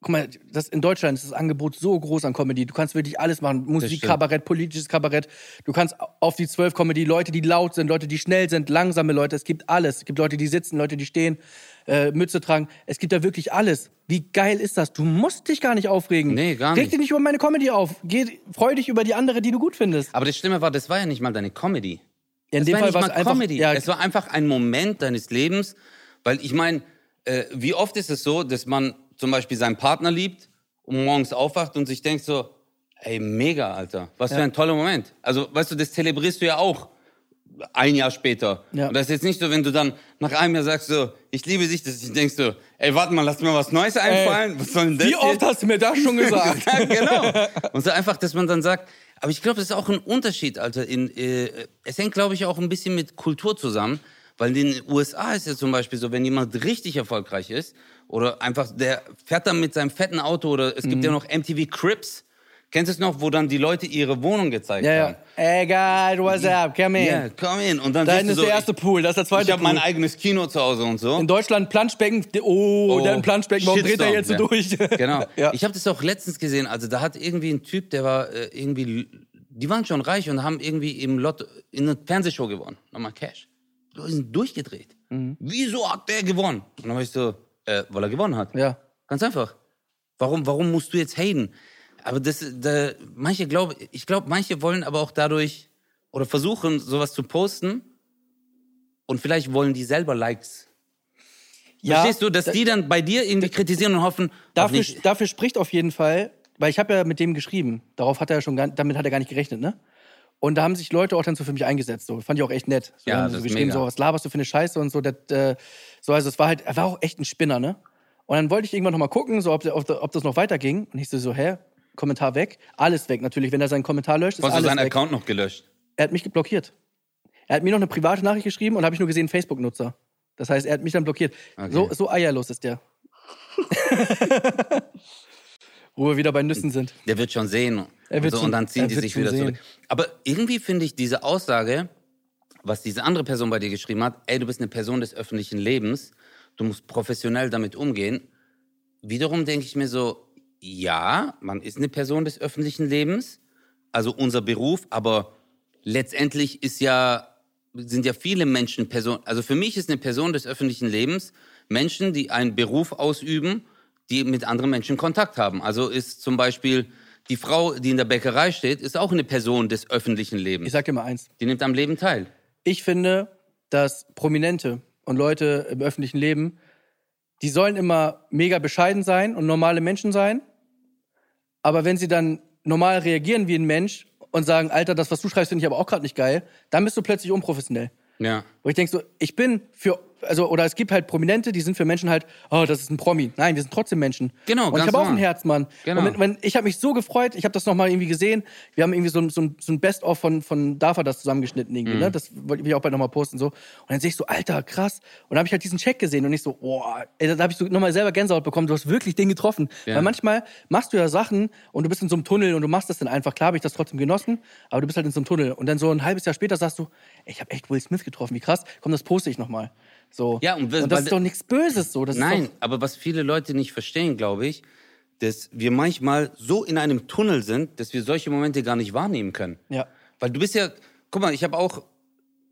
guck mal, das, in Deutschland ist das Angebot so groß an Comedy. Du kannst wirklich alles machen. Musik. Kabarett, politisches Kabarett. Du kannst auf die zwölf Comedy, Leute, die laut sind, Leute, die schnell sind, langsame Leute. Es gibt alles. Es gibt Leute, die sitzen, Leute, die stehen, äh, Mütze tragen. Es gibt da wirklich alles. Wie geil ist das? Du musst dich gar nicht aufregen. Nee, gar Reg nicht. dich nicht über meine Comedy auf. Geh, freu dich über die andere, die du gut findest. Aber das Schlimme war, das war ja nicht mal deine Comedy. Ja, in Es dem war Fall war es einfach. Comedy. Ja, Es war einfach ein Moment deines Lebens, weil ich meine, äh, wie oft ist es so, dass man zum Beispiel seinen Partner liebt und morgens aufwacht und sich denkt so, ey, mega, Alter, was für ein toller Moment. Also, weißt du, das zelebrierst du ja auch ein Jahr später. Ja. Und das ist jetzt nicht so, wenn du dann nach einem Jahr sagst so, ich liebe dich, dass ich denkst so, ey, warte mal, lass mir was Neues einfallen. was soll denn das wie oft jetzt? hast du mir das schon gesagt? Ja, genau. Und so einfach, dass man dann sagt, aber ich glaube, das ist auch ein Unterschied, Alter. In, äh, es hängt, glaube ich, auch ein bisschen mit Kultur zusammen. Weil in den USA ist es zum Beispiel so, wenn jemand richtig erfolgreich ist oder einfach, der fährt dann mit seinem fetten Auto oder es gibt Mhm. ja noch MTV Crips. Kennst du es noch, wo dann die Leute ihre Wohnung gezeigt ja, haben? ja. Ey, guys, what's up? Come in. Ja, komm in. Und dann Da hinten ist so, der erste Pool, das ist der ich, zweite ich habe Pool. mein eigenes Kino zu Hause und so. In Deutschland Planschbecken. Oh, der hat ein Planschbecken. Warum dreht er jetzt so Shitstorm, durch? ja. Genau. ja. Ich habe das auch letztens gesehen. Also da hat irgendwie ein Typ, der war äh, irgendwie, die waren schon reich und haben irgendwie im Lotto in einer Fernsehshow gewonnen. Nochmal Cash. Leute sind durchgedreht. Mhm. Wieso hat der gewonnen? Und dann war ich so, äh, weil er gewonnen hat. ja. Ganz einfach. Warum, warum musst du jetzt haten? Aber das, da, manche glauben, ich glaube, manche wollen aber auch dadurch oder versuchen, sowas zu posten und vielleicht wollen die selber Likes. Ja, Verstehst du, dass die dann bei dir irgendwie kritisieren und hoffen, Dafür, dafür spricht auf jeden Fall, weil ich habe ja mit dem geschrieben. Darauf hat er schon gar, damit hat er gar nicht gerechnet, ne? Und da haben sich Leute auch dann so für mich eingesetzt. So fand ich auch echt nett. So, Ja, das so ist geschrieben, mega. so was laberst du für eine Scheiße und so. Das, äh, so also es war halt, er war auch echt ein Spinner, ne? Und dann wollte ich irgendwann noch mal gucken, so ob, ob, ob das noch weiterging. Und ich so, so, hä? Kommentar weg, alles weg. Natürlich, wenn er seinen Kommentar löscht, ist Hast du alles seinen weg. Account noch gelöscht? Er hat mich blockiert. Er hat mir noch eine private Nachricht geschrieben und habe ich nur gesehen Facebook-Nutzer. Das heißt, er hat mich dann blockiert. So, so eierlos ist der. Wo wir wieder bei Nüssen sind. Der wird schon sehen. Er wird und, so, schon- und dann ziehen die sich wieder sehen. zurück. Aber irgendwie finde ich diese Aussage, was diese andere Person bei dir geschrieben hat, ey, du bist eine Person des öffentlichen Lebens, du musst professionell damit umgehen. Wiederum denke ich mir so, ja, man ist eine Person des öffentlichen Lebens, also unser Beruf, aber letztendlich ist ja, sind ja viele Menschen Person, also für mich ist eine Person des öffentlichen Lebens Menschen, die einen Beruf ausüben, die mit anderen Menschen Kontakt haben. Also ist zum Beispiel die Frau, die in der Bäckerei steht, ist auch eine Person des öffentlichen Lebens. Ich sag dir mal eins. Die nimmt am Leben teil. Ich finde, dass Prominente und Leute im öffentlichen Leben, die sollen immer mega bescheiden sein und normale Menschen sein. Aber wenn sie dann normal reagieren wie ein Mensch und sagen, Alter, das, was du schreibst, finde ich aber auch gerade nicht geil, dann bist du plötzlich unprofessionell. Ja. Wo ich denke so, ich bin für also, oder es gibt halt Prominente, die sind für Menschen halt, oh, das ist ein Promi. Nein, wir sind trotzdem Menschen. Genau, Und ich habe auch ein. Herz, Mann. Genau. Und wenn, wenn, ich habe mich so gefreut, ich habe das nochmal irgendwie gesehen. Wir haben irgendwie so, ein- so, ein- so ein Best-of von, von Dafa das zusammengeschnitten Mhm. irgendwie, ne? Das wollte ich auch bald nochmal posten so. Und dann sehe ich so, Alter, krass. Und dann habe ich halt diesen Check gesehen und ich so, boah, da habe ich so nochmal selber Gänsehaut bekommen. Du hast wirklich den getroffen. Ja. Weil manchmal machst du ja Sachen und du bist in so einem Tunnel und du machst das dann einfach. Klar habe ich das trotzdem genossen, aber du bist halt in so einem Tunnel. Und dann so ein halbes Jahr später sagst du, ey, ich habe echt Will Smith getroffen, wie krass. Komm, das poste ich nochmal. So. Ja, und und, das ist doch nichts Böses so. Das Nein, aber was viele Leute nicht verstehen, glaube ich, dass wir manchmal so in einem Tunnel sind, dass wir solche Momente gar nicht wahrnehmen können. ja. Weil du bist ja, guck mal, ich habe auch,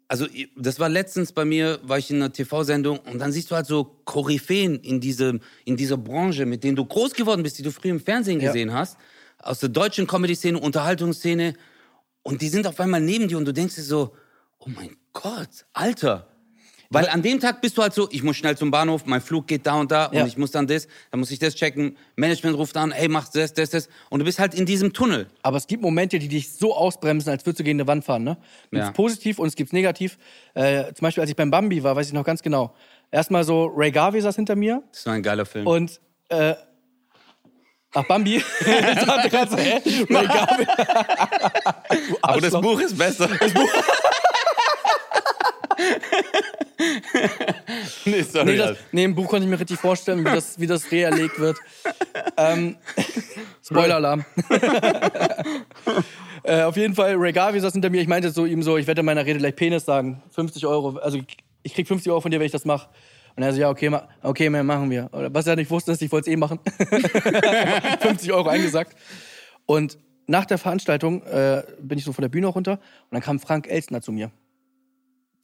also das war letztens bei mir, war ich in einer TV-Sendung und dann siehst du halt so Koryphäen in, diesem, in dieser Branche, mit denen du groß geworden bist, die du früher im Fernsehen Ja. gesehen hast, aus der deutschen Comedy-Szene, Unterhaltungsszene und die sind auf einmal neben dir und du denkst dir so, oh mein Gott, Alter. Weil an dem Tag bist du halt so, ich muss schnell zum Bahnhof, mein Flug geht da und da Ja. und ich muss dann das, dann muss ich das checken, Management ruft an, hey, mach das, das, das und du bist halt in diesem Tunnel. Aber es gibt Momente, die dich so ausbremsen, als würdest du gegen eine Wand fahren. Ne? Es Ja. gibt positiv und es gibt negativ. Äh, zum Beispiel, als ich beim Bambi war, weiß ich noch ganz genau. Erstmal so, Ray Garvey saß hinter mir Das war ein geiler Film. und äh, Ach, Bambi. ich dachte gerade so, hä? Ray Garvey. Aber das. Buch ist besser. Das Buch. nee, sorry. Nee, das, nee, im Buch konnte ich mir richtig vorstellen, wie das, wie das reerlegt wird. ähm, Spoiler-Alarm. äh, auf jeden Fall, Ray Garvey saß hinter mir. Ich meinte so ihm so, ich werde in meiner Rede gleich Penis sagen. 50 Euro. Also ich, krieg 50 Euro von dir, wenn ich das mache. Und er so, ja, okay, ma okay, man, machen wir. Was er nicht wusste, ist, ich wollte es eh machen. 50 Euro eingesagt. Und nach der Veranstaltung äh, bin ich so von der Bühne runter und dann kam Frank Elstner zu mir.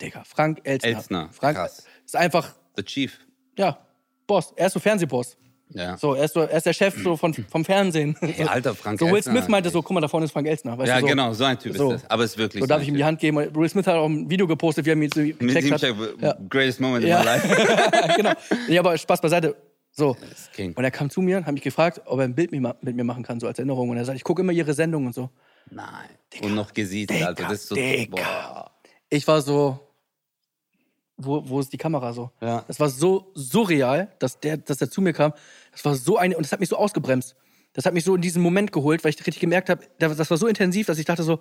Digga, Frank Elstner. Elstner, Frank krass. ist einfach The Chief. ja, Boss. Er ist so Fernsehboss. Ja. So, er ist, so, er ist der Chef so von, vom Fernsehen. Hey, alter Frank so Will Elstner. Smith meinte so, guck mal, da vorne ist Frank Elstner. Weißt Ja, du, so, genau, so ein Typ So. ist das. Aber es ist wirklich So darf ein ich ihm die. Hand geben. Will Smith hat auch ein Video gepostet, wie er mir so Mit ihm hat. check, Ja. greatest moment Ja. in my life. genau. Nee, aber Spaß beiseite. So. Und er kam zu mir und hat mich gefragt, ob er ein Bild mit mir- machen kann, so als Erinnerung. Und er sagt, ich gucke immer ihre Sendung und so. Nein. Und noch gesiezt, Digga, Alter. Das ist so Digga. boah. Ich war so, wo, wo ist die Kamera so? Ja. Das war so surreal, dass der, dass der zu mir kam. Das war so eine, und das hat mich so ausgebremst. Das hat mich so in diesen Moment geholt, weil ich richtig gemerkt habe, das war so intensiv, dass ich dachte so,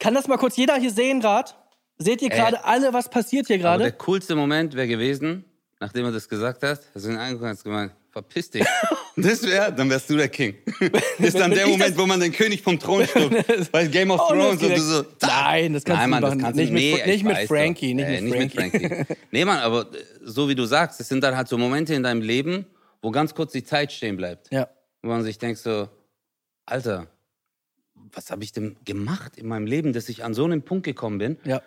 kann das mal kurz jeder hier sehen gerade? Seht ihr gerade alle, was passiert hier gerade? der coolste Moment wäre gewesen, nachdem er das gesagt hat, hast du ihn angeguckt und hast gemeint, verpiss dich. das wäre, dann wärst du der King. das ist dann der Moment, wo man den König vom Thron stürmt. Bei Game of Oh, Thrones und du so. Nein, das kannst Nein, du Mann, nicht das machen. kannst Nicht du mit- nee, nicht ich mit Frankie, nicht Äh, mit nicht mit Frankie. nee, Mann, aber äh, so wie du sagst, das sind dann halt so Momente in deinem Leben, wo ganz kurz die Zeit stehen bleibt. Ja. Wo man sich denkt so, Alter, was habe ich denn gemacht in meinem Leben, dass ich an so einen Punkt gekommen bin? Ja.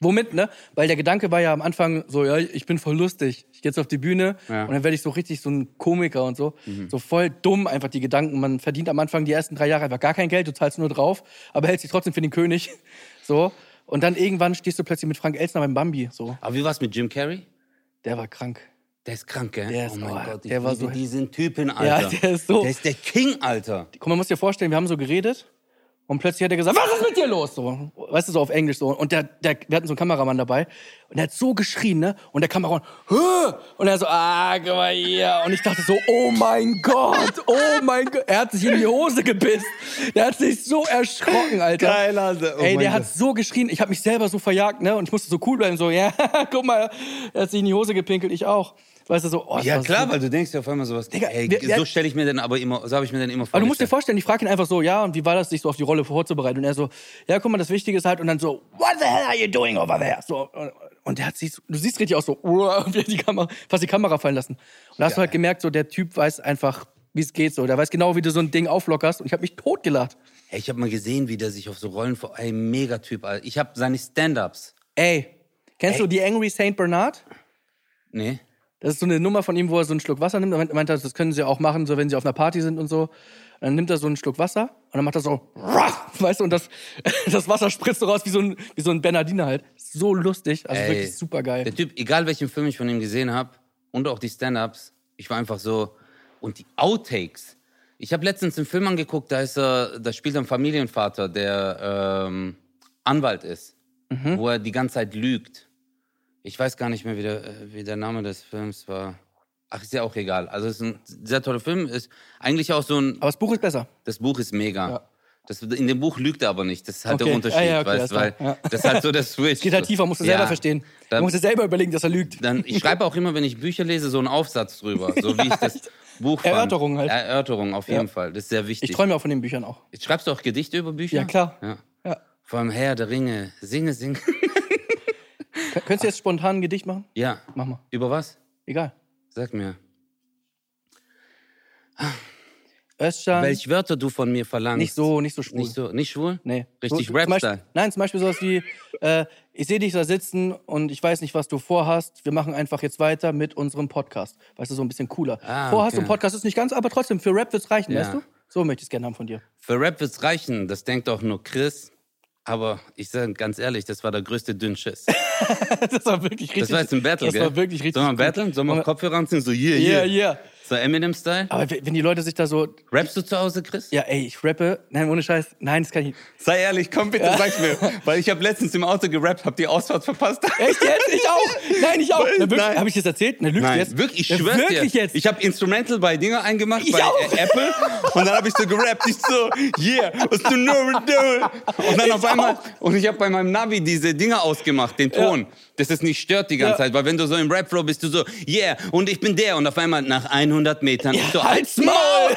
Womit, ne? Weil der Gedanke war ja am Anfang so, ja, ich bin voll lustig. Ich gehe jetzt auf die Bühne Ja. und dann werde ich so richtig so ein Komiker und so. So voll dumm einfach die Gedanken. Man verdient am Anfang die ersten drei Jahre einfach gar kein Geld, du zahlst nur drauf, aber hältst dich trotzdem für den König. So. Und dann irgendwann stehst du plötzlich mit Frank Elstner beim Bambi. So. Aber wie war's mit Jim Carrey? Der war krank. Der ist krank, gell? Der ist- oh mein oh, Gott, ich der war so- diesen Typen, Alter. der ist so- Der ist der King, Alter. Guck mal, man muss dir vorstellen, wir haben so geredet und plötzlich hat er gesagt, was ist mit dir los? So, weißt du, so auf Englisch so. Und der, der, wir hatten so einen Kameramann dabei und der hat so geschrien, ne? Und der Kameramann, Hö! und er so, ah, guck mal hier. Und ich dachte so, oh mein Gott, oh mein Gott. Er hat sich in die Hose gebissen. Der hat sich so erschrocken, Alter. Geil, Alter. Oh Ey, der hat so geschrien. Ich habe mich selber so verjagt, ne? Und ich musste so cool bleiben, so, ja, guck mal, er hat sich in die Hose gepinkelt, ich auch. Weißt du, so, oh, Ja klar, so, weil du denkst ja auf einmal sowas. Digga, ey, wir- so stelle ich mir denn aber immer, so habe ich mir dann immer Aber du musst dir vorgestellt. vorstellen, die fragt ihn einfach so, ja, und wie war das, sich so auf die Rolle vorzubereiten? Und er so, ja, guck mal, das Wichtige ist halt, und dann so, what the hell are you doing over there? So, und der hat sich, du siehst richtig auch so, er die Kamera, fast die Kamera fallen lassen. Und da hast du halt gemerkt, so, der Typ weiß einfach, wie es geht, so. Der weiß genau, wie du so ein Ding auflockerst. Und ich habe mich totgelacht. Ey, ich habe mal gesehen, wie der sich auf so Rollen vor. Ey, Megatyp. Ich habe seine Stand-ups. Ey, kennst du die Angry Saint Bernard? Nee. Das ist so eine Nummer von ihm, wo er so einen Schluck Wasser nimmt. Er meint- das können sie auch machen, so wenn sie auf einer Party sind und so. Und dann nimmt er so einen Schluck Wasser und dann macht er so, weißt du, und das, das Wasser spritzt so raus wie so ein, wie so ein Bernardiner halt. So lustig, also Ey, wirklich super geil. Der Typ, egal welchen Film ich von ihm gesehen habe und auch die Stand-ups, ich war einfach so. Und die Outtakes. Ich habe letztens einen Film angeguckt, da ist er, da spielt er einen Familienvater, der ähm, Anwalt ist, Mhm. wo er die ganze Zeit lügt. Ich weiß gar nicht mehr, wie der, äh, wie der Name des Films war. Ach, ist ja auch egal. Also, es ist ein sehr toller Film. Ist eigentlich auch so ein. Aber das Buch ist besser. Das Buch ist mega. Ja. Das, in dem Buch lügt er aber nicht. Das ist halt Okay. der Unterschied, Ah, ja, okay, weißt, weil. Ja. das ist halt so der Switch. Geht halt tiefer, musst du Ja. selber verstehen. Du musst dir selber überlegen, dass er lügt. Dann, ich schreibe auch immer, wenn ich Bücher lese, so einen Aufsatz drüber, so wie ich das Buch fand. Erörterungen halt. Erörterungen, auf jeden. Fall. Das ist sehr wichtig. Ich träume auch von den Büchern auch. Schreibst du auch Gedichte über Bücher? Ja, klar. Ja. Allem Herr der Ringe. Singe, singe. Kön- Könntest du jetzt spontan ein Gedicht machen? ja. Mach mal. Über was? Egal. Sag mir. Özcan. Welche Wörter du von mir verlangst. Nicht so, nicht so schwul. Nicht so, nicht schwul? Nee. Richtig So- zum Beispiel-. Nein, zum Beispiel sowas wie, äh, ich sehe dich da sitzen und ich weiß nicht, was du vorhast. Wir machen einfach jetzt weiter mit unserem Podcast. Weißt du, so ein bisschen cooler. Ah, vorhast okay. und Podcast ist nicht ganz, aber trotzdem, für Rap wird's reichen, Ja. weißt du? So möchte ich es gerne haben von dir. Für Rap wird's reichen, das denkt auch nur Chris. Aber ich sage ganz ehrlich, das war der größte Dünnschiss. das war wirklich richtig. Das war jetzt ein Battle, Das gell? war wirklich richtig. Sollen wir battlen? Sollen wir Kopfhörer anziehen? So, yeah, Yeah, yeah. yeah. So Eminem-Style? Aber wenn die Leute sich da so, Rappst du zu Hause, Chris? ja, ey, ich rappe, nein, ohne Scheiß, nein, das kann ich nicht. Sei ehrlich, komm bitte, sag's mir. Weil ich habe letztens im Auto gerappt, hab die Ausfahrt verpasst. Echt jetzt? Ich auch? Nein, ich auch. Na, wirklich, Nein. Habe ich das erzählt? Na, lügst du Nein, jetzt? wirklich, ich schwör's Wirklich dir. jetzt? Ich habe Instrumental bei Dinger eingemacht, Ich bei auch. äh, Apple. Und dann habe ich so gerappt. Ich so, yeah, was du nur do. Und dann auf einmal, und ich habe bei meinem Navi diese Dinger ausgemacht, den Ton. Dass es nicht stört die ganze Ja. Zeit. Weil wenn du so im Rap-Flow bist, du so, yeah, und ich bin der. Und auf einmal nach 100 Metern, ich so, halt's Maul.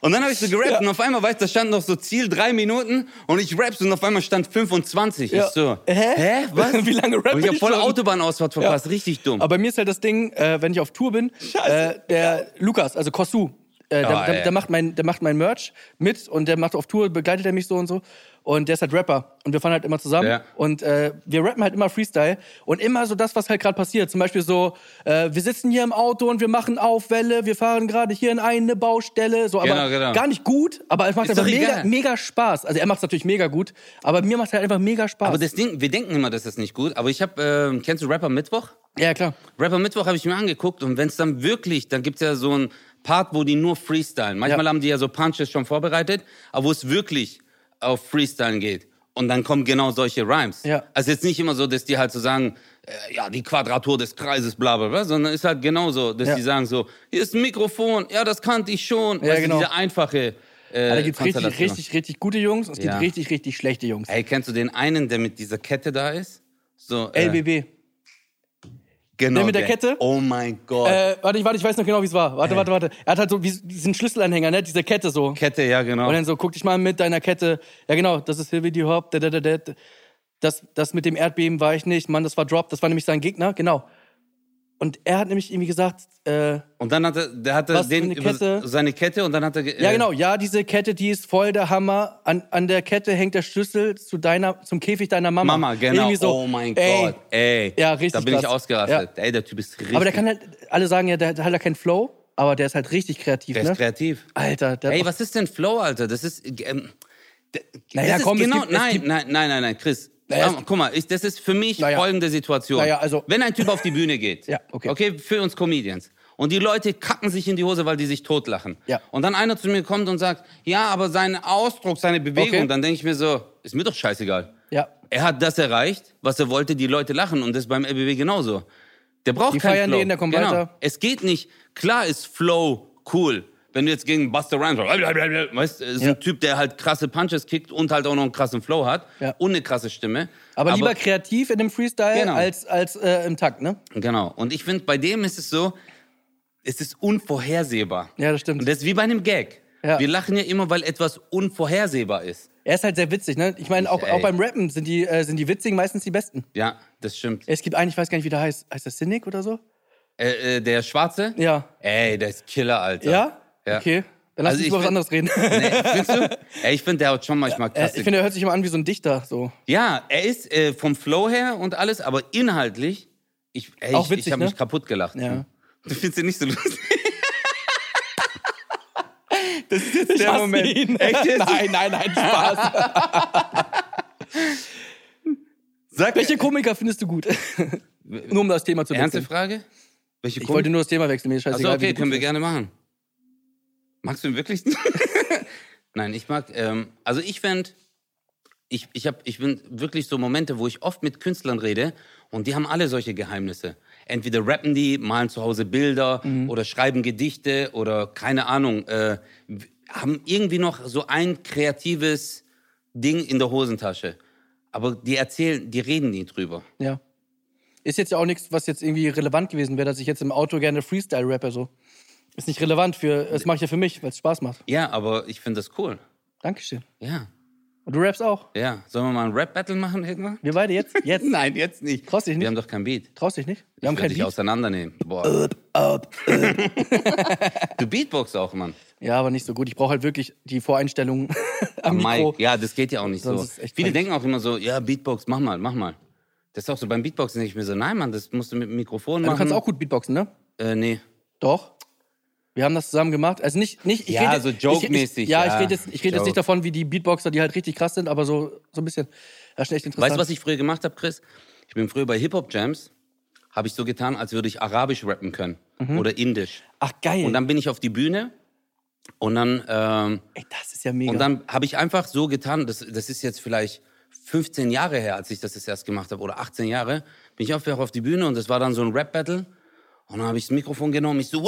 Und dann habe ich so gerappt und auf einmal, weißt du, da stand noch so Ziel drei Minuten und ich rapp's und auf einmal stand 25. Ja. Ich so, Hä? hä, was? Wie lange rapp Und ich hab ich voll? Autobahnausfahrt verpasst, richtig dumm. Aber bei mir ist halt das Ding, äh, wenn ich auf Tour bin, äh, der Lukas, also Kosu, äh, der, Ah, der, der, macht mein, der macht mein Merch mit und der macht auf Tour, begleitet er mich so und so. Und der ist halt Rapper. Und wir fahren halt immer zusammen. Ja. Und äh, wir rappen halt immer Freestyle. Und immer so das, was halt gerade passiert. Zum Beispiel so, äh, wir sitzen hier im Auto und wir machen Aufwelle, wir fahren gerade hier in eine Baustelle. So, aber Genau, genau. gar nicht gut, aber es macht Ist einfach mega, mega Spaß. Also er macht es natürlich mega gut, aber mir macht es halt einfach mega Spaß. Aber das Ding, wir denken immer, das ist nicht gut. Aber ich habe, äh, kennst du Rapper Mittwoch? ja, klar. Rapper Mittwoch habe ich mir angeguckt und wenn es dann wirklich, dann gibt's ja so einen Part, wo die nur freestylen. Manchmal Ja. haben die ja so Punches schon vorbereitet, aber wo es wirklich auf Freestylen geht. Und dann kommen genau solche Rhymes. Ja. Also jetzt nicht immer so, dass die halt so sagen, äh, ja, die Quadratur des Kreises, bla bla bla, sondern ist halt genauso, dass Ja. die sagen so, hier ist ein Mikrofon, ja, das kannte ich schon. Ja, weißt genau. Diese einfache äh, Da gibt's richtig, Konstellation. richtig, richtig gute Jungs und es Ja. gibt richtig, richtig schlechte Jungs. Ey, kennst du den einen, der mit dieser Kette da ist? So, äh, LBB. Genau. Der mit der Kette? Oh mein Gott. Äh, warte, ich- warte, ich weiß noch genau, wie es war. Warte, warte, warte. Er hat halt so wie, diesen Schlüsselanhänger, ne? Diese Kette so. Kette, ja, genau. Und dann so, guck dich mal mit deiner Kette. Ja, genau, das ist Hilvidi Hop. da, da, da, da. Das, das mit dem Erdbeben war ich nicht. Mann, das war Drop. Das war nämlich sein Gegner, genau. Und er hat nämlich irgendwie gesagt, äh, Und dann hatte, der hatte Was den eine über Kette? seine Kette und dann hat er. ge- ja äh, genau, ja, diese Kette, die ist voll der Hammer. An, an der Kette hängt der Schlüssel zu deiner, zum Käfig deiner Mama. Mama, genau. So, oh mein ey, Gott. Ey. Ja, richtig Da bin ich krass. ausgerastet. Ey, der Typ ist richtig. Aber der kann halt, alle sagen ja, der hat halt keinen Flow, aber der ist halt richtig kreativ, der ne? ist kreativ. Alter, der Ey, hat was ist denn Flow, Alter? Das ist. Ähm, Naja, komm, genau. gibt- nein, nein, nein, nein, nein, Chris. Naja, guck mal, ich, das ist für mich Naja. folgende Situation. Naja, also- Wenn ein Typ auf die Bühne geht, Ja, okay. okay, für uns Comedians, und die Leute kacken sich in die Hose, weil die sich totlachen. Ja. Und dann einer zu mir kommt und sagt, ja, aber sein Ausdruck, seine Bewegung, Okay. dann denke ich mir so, ist mir doch scheißegal. ja. Er hat das erreicht, was er wollte, die Leute lachen und das ist beim LBW genauso. Der braucht Die keinen feiern Flow. den, der kommt genau. weiter. Es geht nicht. Klar ist Flow cool. Wenn du jetzt gegen Buster Rhymes, weißt, ist Ja. ein Typ, der halt krasse Punches kickt und halt auch noch einen krassen Flow hat Ja. und eine krasse Stimme. Aber, lieber kreativ in dem Freestyle Genau. als, als äh, im Takt, ne? Genau. Und ich finde, bei dem ist es so, es ist unvorhersehbar. Ja, das stimmt. Und das ist wie bei einem Gag. Ja. Wir lachen ja immer, weil etwas unvorhersehbar ist. Er ist halt sehr witzig, ne? Ich meine, auch, auch beim Rappen sind die, äh, sind die Witzigen meistens die Besten. Ja, das stimmt. Es gibt einen, ich weiß gar nicht, wie der heißt. Heißt der Cynic oder so? Äh, äh, der Schwarze? Ja. Ey, der ist Killer, Alter. Ja? Ja. Okay. Dann lass Also uns ich über was anderes reden. Nee, findest du? Ey, ich finde, der hat schon manchmal Äh, krasse ich finde, er hört sich immer an wie so ein Dichter. So. Ja, er ist äh, vom Flow her und alles, aber inhaltlich, ich, ey, Auch ich, witzig, ich habe ne? mich kaputt gelacht. Ja. Du findest ihn nicht so lustig. das ist jetzt Ich der Moment. ihn. Echt jetzt? Nein, nein, nein, Spaß. Sag Welche Komiker findest du gut? nur um das Thema zu ernste wechseln. Frage? Welche Ich wollte nur das Thema wechseln, mir ist Also scheißegal. okay, wie du können wir gerne machen. Magst du ihn wirklich? Nein, ich mag, ähm, also ich fände, ich, ich, hab, ich bin wirklich so Momente, wo ich oft mit Künstlern rede und die haben alle solche Geheimnisse. Entweder rappen die, malen zu Hause Bilder oder schreiben Gedichte oder keine Ahnung, äh, haben irgendwie noch so ein kreatives Ding in der Hosentasche. Aber die erzählen, die reden nie drüber. Ja. Ist jetzt ja auch nichts, was jetzt irgendwie relevant gewesen wäre, dass ich jetzt im Auto gerne Freestyle rappe. So. Ist nicht relevant für, das mache ich ja für mich, weil es Spaß macht. Ja, aber ich finde das cool. Dankeschön. Ja, Und du rappst auch. ja. Sollen wir mal ein Rap-Battle machen irgendwann? Wir beide jetzt? Jetzt? Nein, jetzt nicht. Traust dich nicht? Wir haben doch kein Beat. Traust dich nicht? Wir Ich haben kein dich Beat. auseinandernehmen. Boah. du Beatbox auch, Mann. Ja, aber nicht so gut. Ich brauche halt wirklich die Voreinstellungen am Am Mikro. Ja, das geht ja auch nicht Sonst so. Viele falsch. denken auch immer so, ja, Beatbox, mach mal, mach mal. Das ist auch so beim Beatboxen, denke ich mir so, nein, Mann, das musst du mit dem Mikrofon Du machen. kannst auch gut Beatboxen, ne? Äh, nee. Doch. Wir haben das zusammen gemacht. Also nicht, nicht ich Ja, rede, so joke-mäßig, Ich, ja, ja. ich rede jetzt, ich rede jetzt nicht davon, wie die Beatboxer, die halt richtig krass sind, aber so, so ein bisschen. Das ist echt interessant. Weißt du, was ich früher gemacht habe, Chris? Ich bin früher bei Hip-Hop-Jams, habe ich so getan, als würde ich Arabisch rappen können Mhm. oder Indisch. Ach, geil. Und dann bin ich auf die Bühne und dann, ähm, Ey, das ist ja mega. und dann habe ich einfach so getan, das, das ist jetzt vielleicht 15 Jahre her, als ich das erst gemacht habe, oder 18 Jahre, bin ich einfach auf die Bühne und das war dann so ein Rap-Battle. Und dann habe ich das Mikrofon genommen, ich so,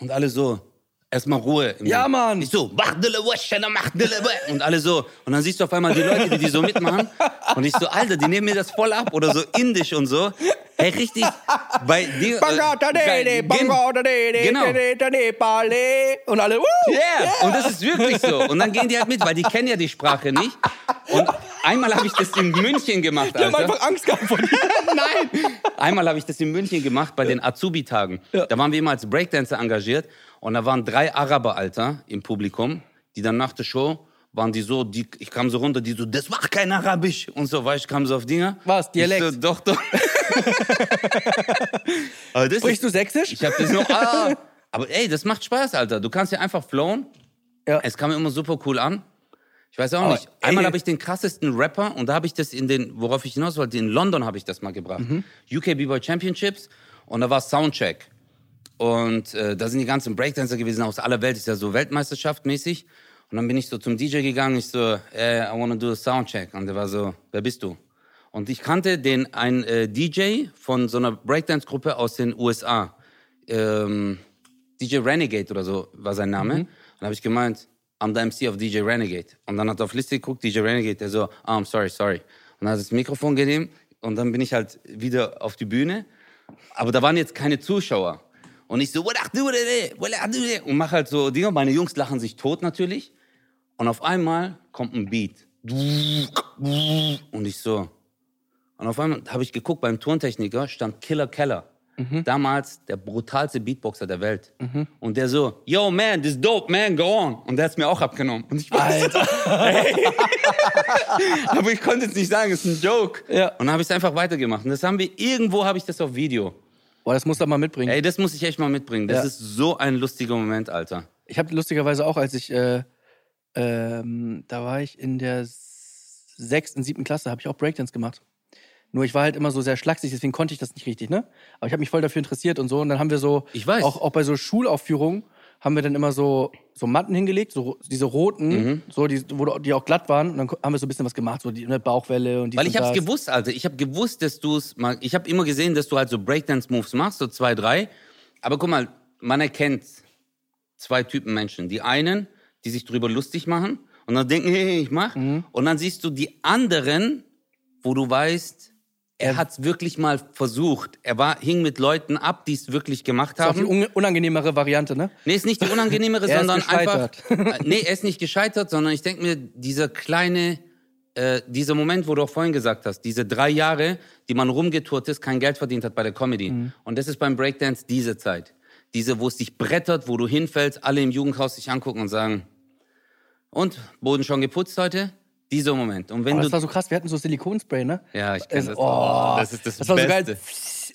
und alle so, erstmal Ruhe. Ja. Mann. Ich so, und alle so. Und dann siehst du auf einmal die Leute, die die so mitmachen. Und ich so, Alter, die nehmen mir das voll ab. Oder so indisch und so. Hey, richtig. Bei dir. Bangatadede, Genau. Und alle, woo! Yeah. Und das ist wirklich so. Und dann gehen die halt mit, weil die kennen ja die Sprache nicht. Und einmal habe ich das in München gemacht, Die haben Alter. einfach Angst gehabt vor dir. Nein! Einmal habe ich das in München gemacht bei den Azubi-Tagen. Da waren wir immer als Breakdancer engagiert und da waren drei Araber, Alter, im Publikum, die dann nach der Show waren die so, die, ich kam so runter, die so, das war kein Arabisch und so, weißt du, kam so auf Dinger. Was, Dialekt? Ich so, doch, doch. Sprichst du Sächsisch? ich hab das noch, ah. Aber ey, das macht Spaß, Alter. Du kannst ja einfach flowen. Ja. Es kam immer super cool an. Ich weiß auch Aber, nicht. Einmal habe ich den krassesten Rapper und da habe ich das in den, worauf ich hinaus wollte, in London habe ich das mal gebracht. Mhm. UK B-Boy Championships und da war Soundcheck. Und äh, da sind die ganzen Breakdancer gewesen aus aller Welt, ist ja so Weltmeisterschaft mäßig. Und dann bin ich so zum DJ gegangen, ich so, äh, I wanna do a Soundcheck. Und der war so, wer bist du? Und ich kannte den, ein äh, DJ von so einer Breakdance-Gruppe aus den USA. Ähm, DJ Renegade oder so war sein Name. Und dann habe ich gemeint, I'm the MC of DJ Renegade. Und dann hat er auf Liste geguckt, DJ Renegade, der so, oh, I'm sorry, sorry. Und dann hat er das Mikrofon genommen und dann bin ich halt wieder auf die Bühne. Aber da waren jetzt keine Zuschauer. Und ich so, what I do? What do today? Und mach halt so Dinge. Meine Jungs lachen sich tot natürlich. Und auf einmal kommt ein Beat. Und ich so. Und auf einmal habe ich geguckt, beim Tontechniker stand Killer Keller. Damals der brutalste Beatboxer der Welt. Und der so, yo man, this dope, man, go on. Und der hat's mir auch abgenommen. Und ich war so, aber ich konnte jetzt nicht sagen, es ist ein Joke. Ja. Und dann habe ich es einfach weitergemacht. Und das haben wir, irgendwo habe ich das auf Video. Boah, das musst du mal mitbringen. Ey, das muss ich echt mal mitbringen. Das Ja. ist so ein lustiger Moment, Alter. Ich habe lustigerweise auch, als ich, äh, ähm, da war ich in der sechsten, siebten Klasse, habe ich auch Breakdance gemacht. Nur ich war halt immer so sehr schlaksig, deswegen konnte ich das nicht richtig, ne? Aber ich habe mich voll dafür interessiert und so. Und dann haben wir so, Ich weiß. Auch, auch bei so Schulaufführungen haben wir dann immer so, so Matten hingelegt, so diese roten, Mhm. so die, wo, die auch glatt waren. Und dann haben wir so ein bisschen was gemacht, so die ne, Bauchwelle und die Weil ich hab's gewusst, Alter. Ich hab gewusst, dass du es mal. Ich hab immer gesehen, dass du halt so Breakdance-Moves machst, so zwei, drei. Aber guck mal, man erkennt zwei Typen Menschen. Die einen, die sich drüber lustig machen und dann denken, hey, ich mach. Mhm. Und dann siehst du die anderen, wo du weißt, er hat's wirklich mal versucht. Er war, hing mit Leuten ab, die es wirklich gemacht Das ist auch die haben. un unangenehmere Variante, ne? Nee, ist nicht die unangenehmere, Er ist sondern einfach. nee, er ist nicht gescheitert, sondern ich denke mir, dieser kleine, äh, dieser Moment, wo du auch vorhin gesagt hast, diese drei Jahre, die man rumgetourt ist, kein Geld verdient hat bei der Comedy. Mhm. Und das ist beim Breakdance diese Zeit. Diese, wo es dich brettert, wo du hinfällst, alle im Jugendhaus dich angucken und sagen, und, Boden schon geputzt heute? Dieser Moment. Und wenn du. das war so krass, wir hatten so Silikonspray, ne? ja, ich kenn Es- das. oh, das ist das, Das war so Beste. geil.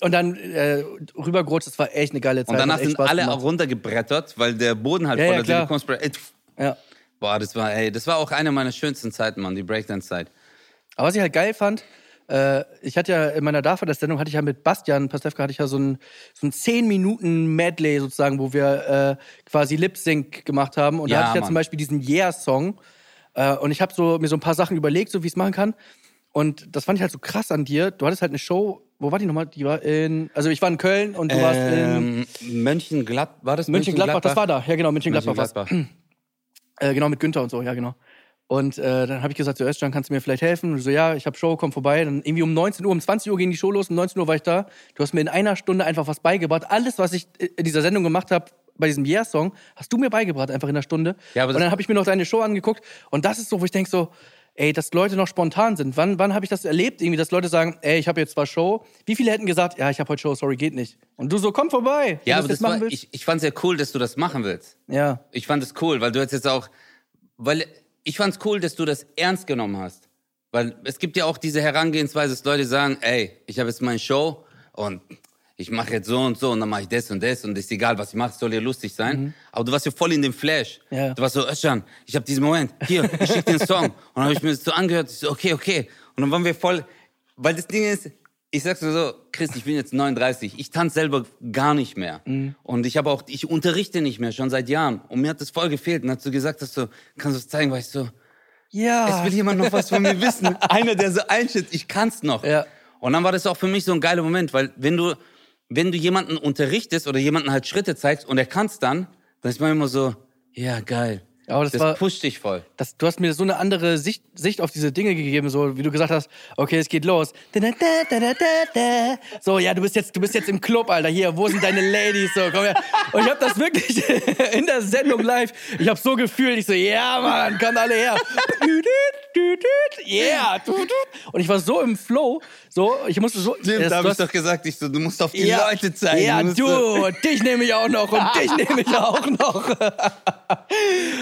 Und dann äh, rübergerutscht, das war echt eine geile Zeit. Und danach sind Spaß alle gemacht. auch runtergebrettert, weil der Boden halt Ja, ja, voller klar. Silikonspray. Ey. Ja. Boah, das war, ey, das war auch eine meiner schönsten Zeiten, Mann, die Breakdance-Zeit. Aber was ich halt geil fand, äh, ich hatte ja in meiner Darfaders-Sendung, hatte ich ja mit Bastian Pastewka, hatte ich ja so ein, so ein 10 Minuten Medley sozusagen, wo wir äh, quasi Lip-Sync gemacht haben. Und Ja, da hatte ich ja Mann. zum Beispiel diesen Yeah-Song Äh, und ich habe so, mir so ein paar Sachen überlegt, so wie ich es machen kann. Und das fand ich halt so krass an dir. Du hattest halt eine Show, wo war die nochmal? Die war in, also ich war in Köln und du warst in Ähm, Mönchengladbach, war das Mönchengladbach, das war da. Ja, genau, Mönchengladbach. Mönchengladbach. Äh, genau, mit Günther und so, ja, genau. Und äh, dann habe ich gesagt, so Özcan, kannst du mir vielleicht helfen? Und so, ja, ich habe Show, komm vorbei. Dann irgendwie um 19 Uhr, um 20 Uhr ging die Show los, um 19 Uhr war ich da. Du hast mir in einer Stunde einfach was beigebracht. Alles, was ich in dieser Sendung gemacht habe, bei diesem Yeah-Song, hast du mir beigebracht, einfach in einer Stunde. Ja, aber und dann habe ich mir noch deine Show angeguckt. Und das ist so, wo ich denk so, ey, dass Leute noch spontan sind. Wann, wann habe ich das erlebt? Irgendwie, dass Leute sagen, ey, ich habe jetzt zwar Show. Wie viele hätten gesagt, ja, ich habe heute Show, sorry, geht nicht. Und du so, komm vorbei. Ja, aber das war, ich, ich fand sehr cool, dass du das machen willst. ja. Ich fand es cool, weil du jetzt jetzt auch, weil ich fand es cool, dass du das ernst genommen hast. Weil es gibt ja auch diese Herangehensweise, dass Leute sagen, ey, ich habe jetzt meine Show und ich mache jetzt so und so und dann mache ich das und das und ist egal, was ich mache, es soll ja lustig sein. Aber du warst ja voll in dem Flash. Ja. Du warst so, Özcan, ich habe diesen Moment, hier, ich schicke den Song. Und dann habe ich mir das so angehört, ich so, okay, okay. Und dann waren wir voll, weil das Ding ist, ich sag's dir so, Chris, ich bin jetzt 39, ich tanze selber gar nicht mehr. Und ich habe auch, ich unterrichte nicht mehr, schon seit Jahren. Und mir hat das voll gefehlt. Und als du gesagt hast, so, kannst du es zeigen, war ich so, Ja. es will jemand noch was von mir wissen. Einer, der so einschätzt, ich kann's noch. Ja. Und dann war das auch für mich so ein geiler Moment, weil wenn du, wenn du jemanden unterrichtest oder jemanden halt Schritte zeigst und er kann's dann, dann ist man immer so, ja, geil. Aber das das war- pusht dich voll. das, du hast mir so eine andere Sicht, Sicht auf diese Dinge gegeben, so wie du gesagt hast, okay, es geht los. So, ja, du bist jetzt, du bist jetzt im Club, Alter. Hier, wo sind deine Ladies? So, komm her. Und ich habe das wirklich in der Sendung live. Ich habe so gefühlt, ich so, ja, Mann, kommt alle her. Yeah. Und ich war so im Flow, so, ich musste so. Stimmt, das- da habe ich doch gesagt, ich so, du musst auf die ja, Leute zeigen. Ja, du, dich nehme ich auch noch und dich nehme ich auch noch.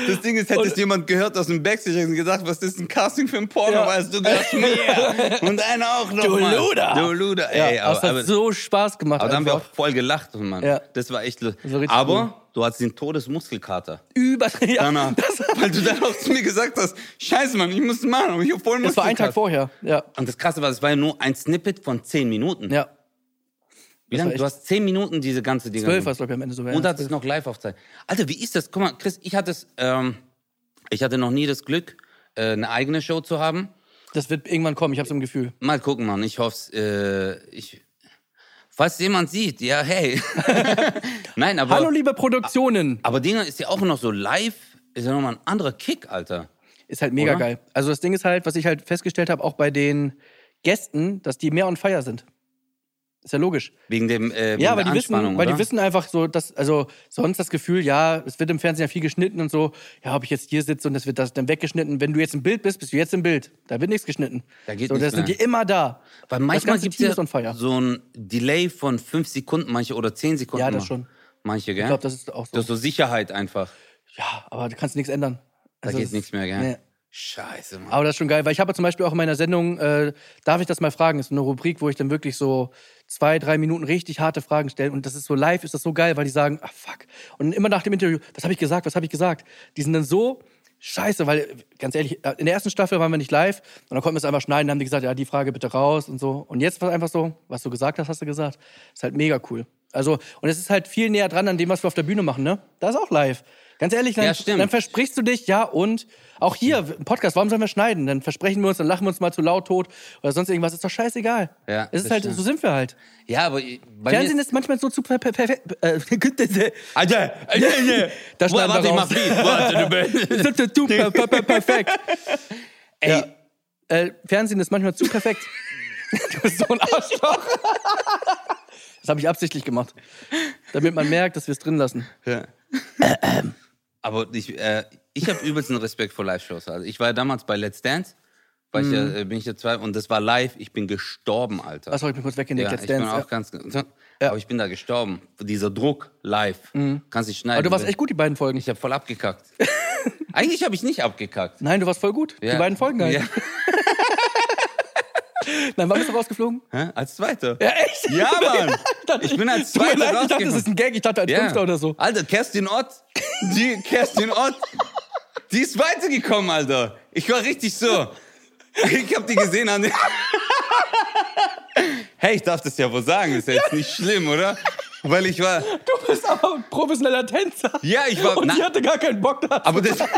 Das Ding ist, hättest jemand gehört aus dem Backstage und gesagt, was ist ein Casting für ein Porno, Ja. weißt du, gehörst mir. Und einer auch noch Du mal. Luder. Du Luder, Ja, ey. aber, aber, es aber, hat so Spaß gemacht. aber da haben wir auch voll gelacht, Mann. Ja. Das war echt lustig. Das aber cool. du hattest den Todesmuskelkater. Über. Ja, Danach. das, weil du dann auch zu mir gesagt hast, scheiße, Mann, ich muss es machen. Aber ich hab voll das war ein Tag vorher. Ja, Und das Krasse war, es war ja nur ein Snippet von zehn Minuten. ja. Wie lange? Du hast zehn Minuten diese ganze Dinge. Zwölf war es, glaube ich, am Ende sogar. Und hat es noch live aufzeigen. Alter, wie ist das? Guck mal, Chris, ich hatte es, ähm, ich hatte noch nie das Glück, äh, eine eigene Show zu haben. das wird irgendwann kommen, ich habe so ein Gefühl. Mal gucken, Mann. Ich hoffe, äh, ich, falls jemand sieht, ja, hey. Nein, aber, Hallo, liebe Produktionen. aber Dinger ist ja auch noch so live, ist ja nochmal ein anderer Kick, Alter. Ist halt mega Oder? geil. Also das Ding ist halt, was ich halt festgestellt habe, auch bei den Gästen, dass die mehr on fire sind. Ist ja logisch. Wegen dem, äh, wegen Ja, weil die wissen, Anspannung, weil oder? die wissen einfach so, dass, also sonst das Gefühl, ja, es wird im Fernsehen ja viel geschnitten und so, ja, ob ich jetzt hier sitze und das wird das dann weggeschnitten. Wenn du jetzt im Bild bist, bist du jetzt im Bild. Da wird nichts geschnitten. Da geht so, nichts das sind die immer da. Weil manchmal gibt es ja so ein Delay von fünf Sekunden, manche oder zehn Sekunden. Ja, das mal. schon. Manche, gell? Ich glaube, das ist auch so. Das ist so Sicherheit einfach. ja, aber du kannst nichts ändern. Da Also geht das- nichts mehr, gell? Nee. Scheiße, Mann. Aber das ist schon geil, weil ich habe zum Beispiel auch in meiner Sendung, äh, darf ich das mal fragen, ist eine Rubrik, wo ich dann wirklich so zwei, drei Minuten richtig harte Fragen stelle und das ist so live, ist das so geil, weil die sagen, ah fuck. Und immer nach dem Interview, was habe ich gesagt, was habe ich gesagt? Die sind dann so scheiße, weil ganz ehrlich, äh, in der ersten Staffel waren wir nicht live und dann konnten wir es einfach schneiden, dann haben die gesagt, ja, die Frage bitte raus und so. Und jetzt war es einfach so, was du gesagt hast, hast du gesagt. Ist halt mega cool. Also, und es ist halt viel näher dran an dem, was wir auf der Bühne machen, ne? Da ist auch live. Ganz ehrlich, dann, Ja, dann versprichst du dich, ja, und auch hier im Podcast, warum sollen wir schneiden? Dann versprechen wir uns, dann lachen wir uns mal zu laut tot oder sonst irgendwas, ist doch scheißegal. Ja, es ist halt, stimmt. so sind wir halt. Ja, aber Fernsehen mir ist manchmal so zu per- per- perfekt. Äh, Alter, schneiden warte, ich mach. Warte, du bist- per- per- per- perfekt. Ey, Ja. Äh, Fernsehen ist manchmal zu perfekt. du bist so ein Arschloch. das habe ich absichtlich gemacht. Damit man merkt, dass wir es drin lassen. Ja. Aber ich, äh, ich habe übelsten Respekt vor Live-Shows. Also ich war ja damals bei Let's Dance, war ich ja, äh, bin ich ja zwei und das war live. Ich bin gestorben, Alter. Achso, ich bin kurz weggelegt. ja, Let's ich bin Dance. auch ganz, aber ich bin da gestorben. Dieser Druck live, kannst nicht schneiden. Aber du warst echt gut, die beiden Folgen. Ich habe voll abgekackt. Eigentlich habe ich nicht abgekackt. Nein, du warst voll gut. Ja. Die beiden Folgen halt. Ja. Nein, wann bist du rausgeflogen? Hä? Als Zweiter. Ja, echt? Ja, Mann. dachte, Ich bin als Zweiter leid, ich dachte, das ist ein Gag. Ich dachte als Fünfter oder so. Alter, Kerstin Ott. Die Kerstin Ott. Die ist weitergekommen, Alter. Ich war richtig so. Ich hab die gesehen an den Hey, ich darf das ja wohl sagen. Ist ja jetzt nicht schlimm, oder? Weil ich war. Du bist aber ein professioneller Tänzer. Ja, ich war. Und na, die hatte gar keinen Bock da. aber das.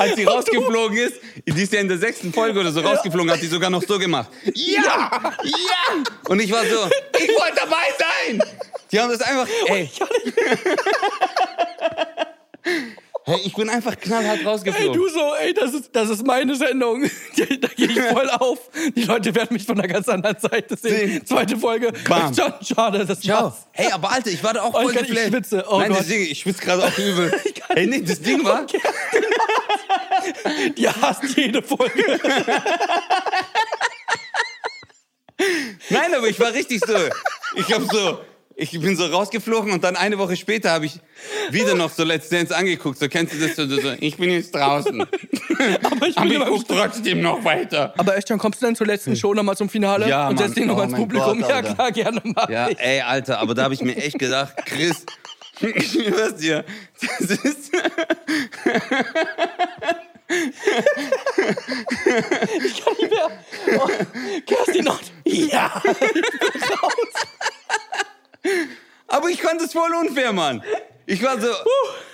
als sie rausgeflogen ist, die ist ja in der sechsten Folge oder so rausgeflogen, hat die sogar noch so gemacht. Ja! Ja! Und ich war so, ich wollte dabei sein! Die haben das einfach, ey. Hey, ich bin einfach knallhart Ey, rausgeflogen. du so, ey, das ist, das ist meine Sendung. Da gehe ich voll auf. Die Leute werden mich von einer ganz anderen Seite sehen. Zweite Folge. Bam. Schon, schade, das Ciao. war's. Hey, aber Alter, ich war da auch Oh, voll kann- ich geflasht. schwitze. Oh Nein, Gott. deswegen, ich schwitze gerade auch übel. Hey, nee, das Ding war, Die hasst jede Folge. Nein, aber ich war richtig so. Ich hab so, ich bin so rausgeflogen und dann eine Woche später habe ich wieder noch so Let's Dance angeguckt. So kennst du das so, so ich bin jetzt draußen. Aber ich Aber bin ich immer guck trotzdem noch weiter. Aber echt, dann kommst du dann zur letzten Show nochmal zum Finale Ja, und Mann. setzt dich nochmal Oh ins Publikum. Gott, ja, klar, gerne mal. Ja, ey, Alter, aber da habe ich mir echt gedacht, Chris, ich schwör's dir, das ist. Ich kann nicht mehr. Oh, Kerstin noch. Ja. Aber ich fand es voll unfair, Mann. Ich war so.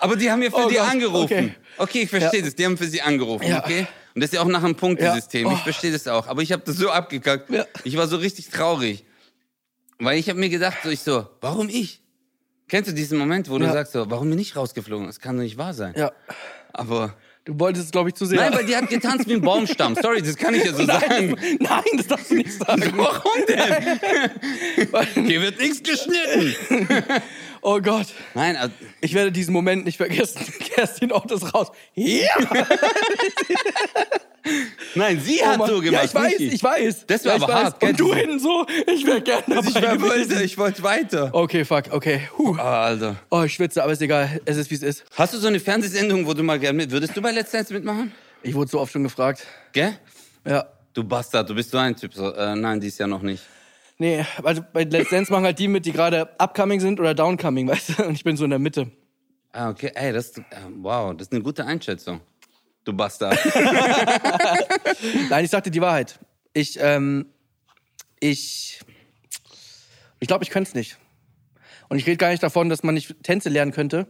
Aber die haben ja für Oh die Gott, angerufen. okay. Okay, ich verstehe das. Die haben für sie angerufen, Ja. okay? Und das ist ja auch nach einem Punktesystem. Ja. Ich verstehe das auch. Aber ich habe das so abgekackt. Ja. Ich war so richtig traurig. Weil ich habe mir gedacht, so ich so, warum ich? Kennst du diesen Moment, wo du Ja. sagst so, warum bin ich rausgeflogen? Das kann doch nicht wahr sein. Ja. Aber. Du wolltest es, glaube ich, zu sehr. Nein, weil die hat getanzt wie ein Baumstamm. Sorry, das kann ich ja so sagen. Nein, das darfst du nicht sagen. Warum denn? Hier wird nichts geschnitten. Oh Gott. Nein, also, Ich werde diesen Moment nicht vergessen. Kerstin Ott ist raus. Ja! nein, sie Oh hat Mann. so gemacht. Ja, ich weiß, nicht ich weiß. Das war ja, ich aber weiß. hart? Und du hinten so, ich wäre gerne dabei Ich wollte, ich wollte weiter. Okay, fuck, okay. Huh. Ah, Alter. Oh, ich schwitze, aber ist egal. Es ist, wie es ist. Hast du so eine Fernsehsendung, wo du mal gerne mit... Würdest du bei Let's Dance mitmachen? Ich wurde so oft schon gefragt. Gell? Ja. Du Bastard, du bist so ein Typ. So, äh, nein, dies Jahr noch nicht. Nee, also bei Let's Dance machen halt die mit, die gerade upcoming sind oder downcoming, weißt du? Und ich bin so in der Mitte. Ah, okay. Ey, das... Äh, wow, das ist eine gute Einschätzung. Du Bastard. Nein, ich sagte die Wahrheit. Ich, ähm, ich, ich glaube, ich könnte es nicht. Und ich rede gar nicht davon, dass man nicht Tänze lernen könnte.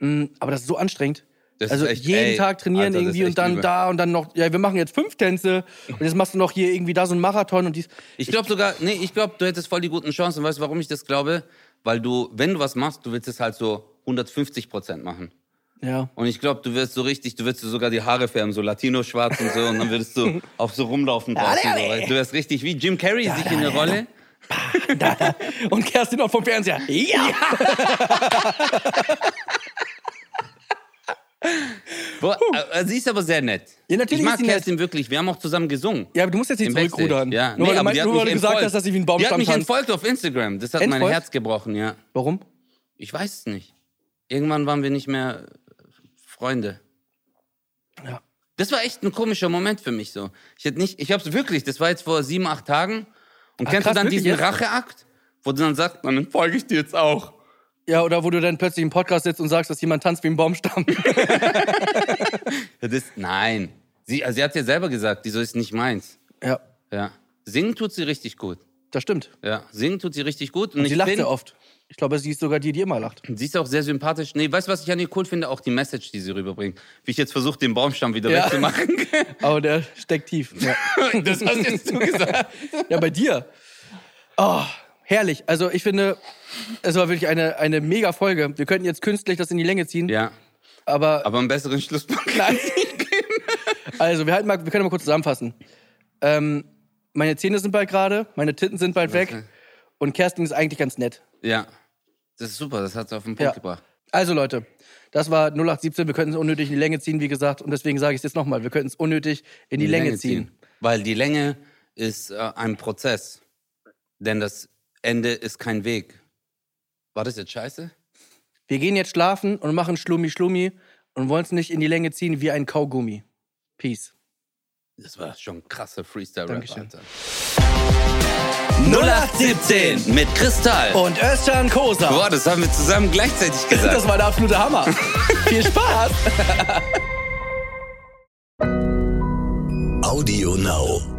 Mm, Aber das ist so anstrengend. Das ist also echt- jeden ey, Tag trainieren Alter, irgendwie und dann übel. da und dann noch, ja, wir machen jetzt fünf Tänze und jetzt machst du noch hier irgendwie da so einen Marathon und dies. Ich glaube sogar... Nee, ich glaube, du hättest voll die guten Chancen. Weißt du, warum ich das glaube? Weil du, wenn du was machst, du willst es halt so 150 Prozent machen. Ja. Und ich glaube, du wirst so richtig, du wirst dir sogar die Haare färben, so Latino-schwarz und so, und dann würdest du auch so rumlaufen draußen. So, du wirst richtig wie Jim Carrey sich in eine Rolle. Und Kerstin noch vom Fernseher. Ja. Wo, äh, sie ist aber sehr nett. Ja, natürlich ich mag ist sie nett. Kerstin wirklich. Wir haben auch zusammen gesungen. Ja, aber du musst jetzt nicht zurückrudern. Ja, nur nee, weil du, mein- hat nur weil du gesagt hast, dass sie wie ein Die hat Baumstamm mich tanzt. entfolgt auf Instagram. Das hat mein Entfolgt? Herz gebrochen, ja. Warum? Ich weiß es nicht. Irgendwann waren wir nicht mehr Freunde. Ja. Das war echt ein komischer Moment für mich so. Ich hätte nicht, ich hab's wirklich, das war jetzt vor sieben, acht Tagen. Und Ah, kennst krass, du dann diesen jetzt? Racheakt, wo du dann sagst, dann folge ich dir jetzt auch. Ja, oder wo du dann plötzlich im Podcast sitzt und sagst, dass jemand tanzt wie ein Baumstamm. Das, nein. Sie, also sie hat ja selber gesagt, die so ist nicht meins. ja, Ja. Singen tut sie richtig gut. das stimmt. Ja. Singen tut sie richtig gut. Und, Sie ich lacht find, sehr oft. Ich glaube, sie ist sogar die, die immer lacht. Sie ist auch sehr sympathisch. Nee, weißt du, was ich an ihr cool finde? Auch die Message, die sie rüberbringt. Wie ich jetzt versuche, den Baumstamm wieder Ja. wegzumachen. Aber der steckt tief. Ja, das hast jetzt du gesagt. ja bei dir. Oh, herrlich. Also ich finde, es war wirklich eine, eine mega Folge. Wir könnten jetzt künstlich das in die Länge ziehen. Ja. Aber Aber einen besseren Schlusspunkt. Nein. also, wir, halten mal, wir können mal kurz zusammenfassen. Ähm, meine Zähne sind bald gerade, meine Titten sind bald weg und Kerstin ist eigentlich ganz nett. Ja. Das ist super, das hat sie auf den Punkt Ja. gebracht. Also Leute, das war 0817, wir könnten es unnötig in die Länge ziehen, wie gesagt, und deswegen sage ich es jetzt nochmal, wir könnten es unnötig in die, Länge, ziehen. Weil die Länge ist äh, ein Prozess. Denn das Ende ist kein Weg. War das jetzt scheiße? Wir gehen jetzt schlafen und machen Schlummi Schlummi und wollen es nicht in die Länge ziehen wie ein Kaugummi. Peace. Das war schon krasser Freestyle-Rap. Alter. 0817 mit Kristall. Und Özcan Kosa. Boah, das haben wir zusammen gleichzeitig gesagt. Das war der absolute Hammer. Viel Spaß. Audio Now.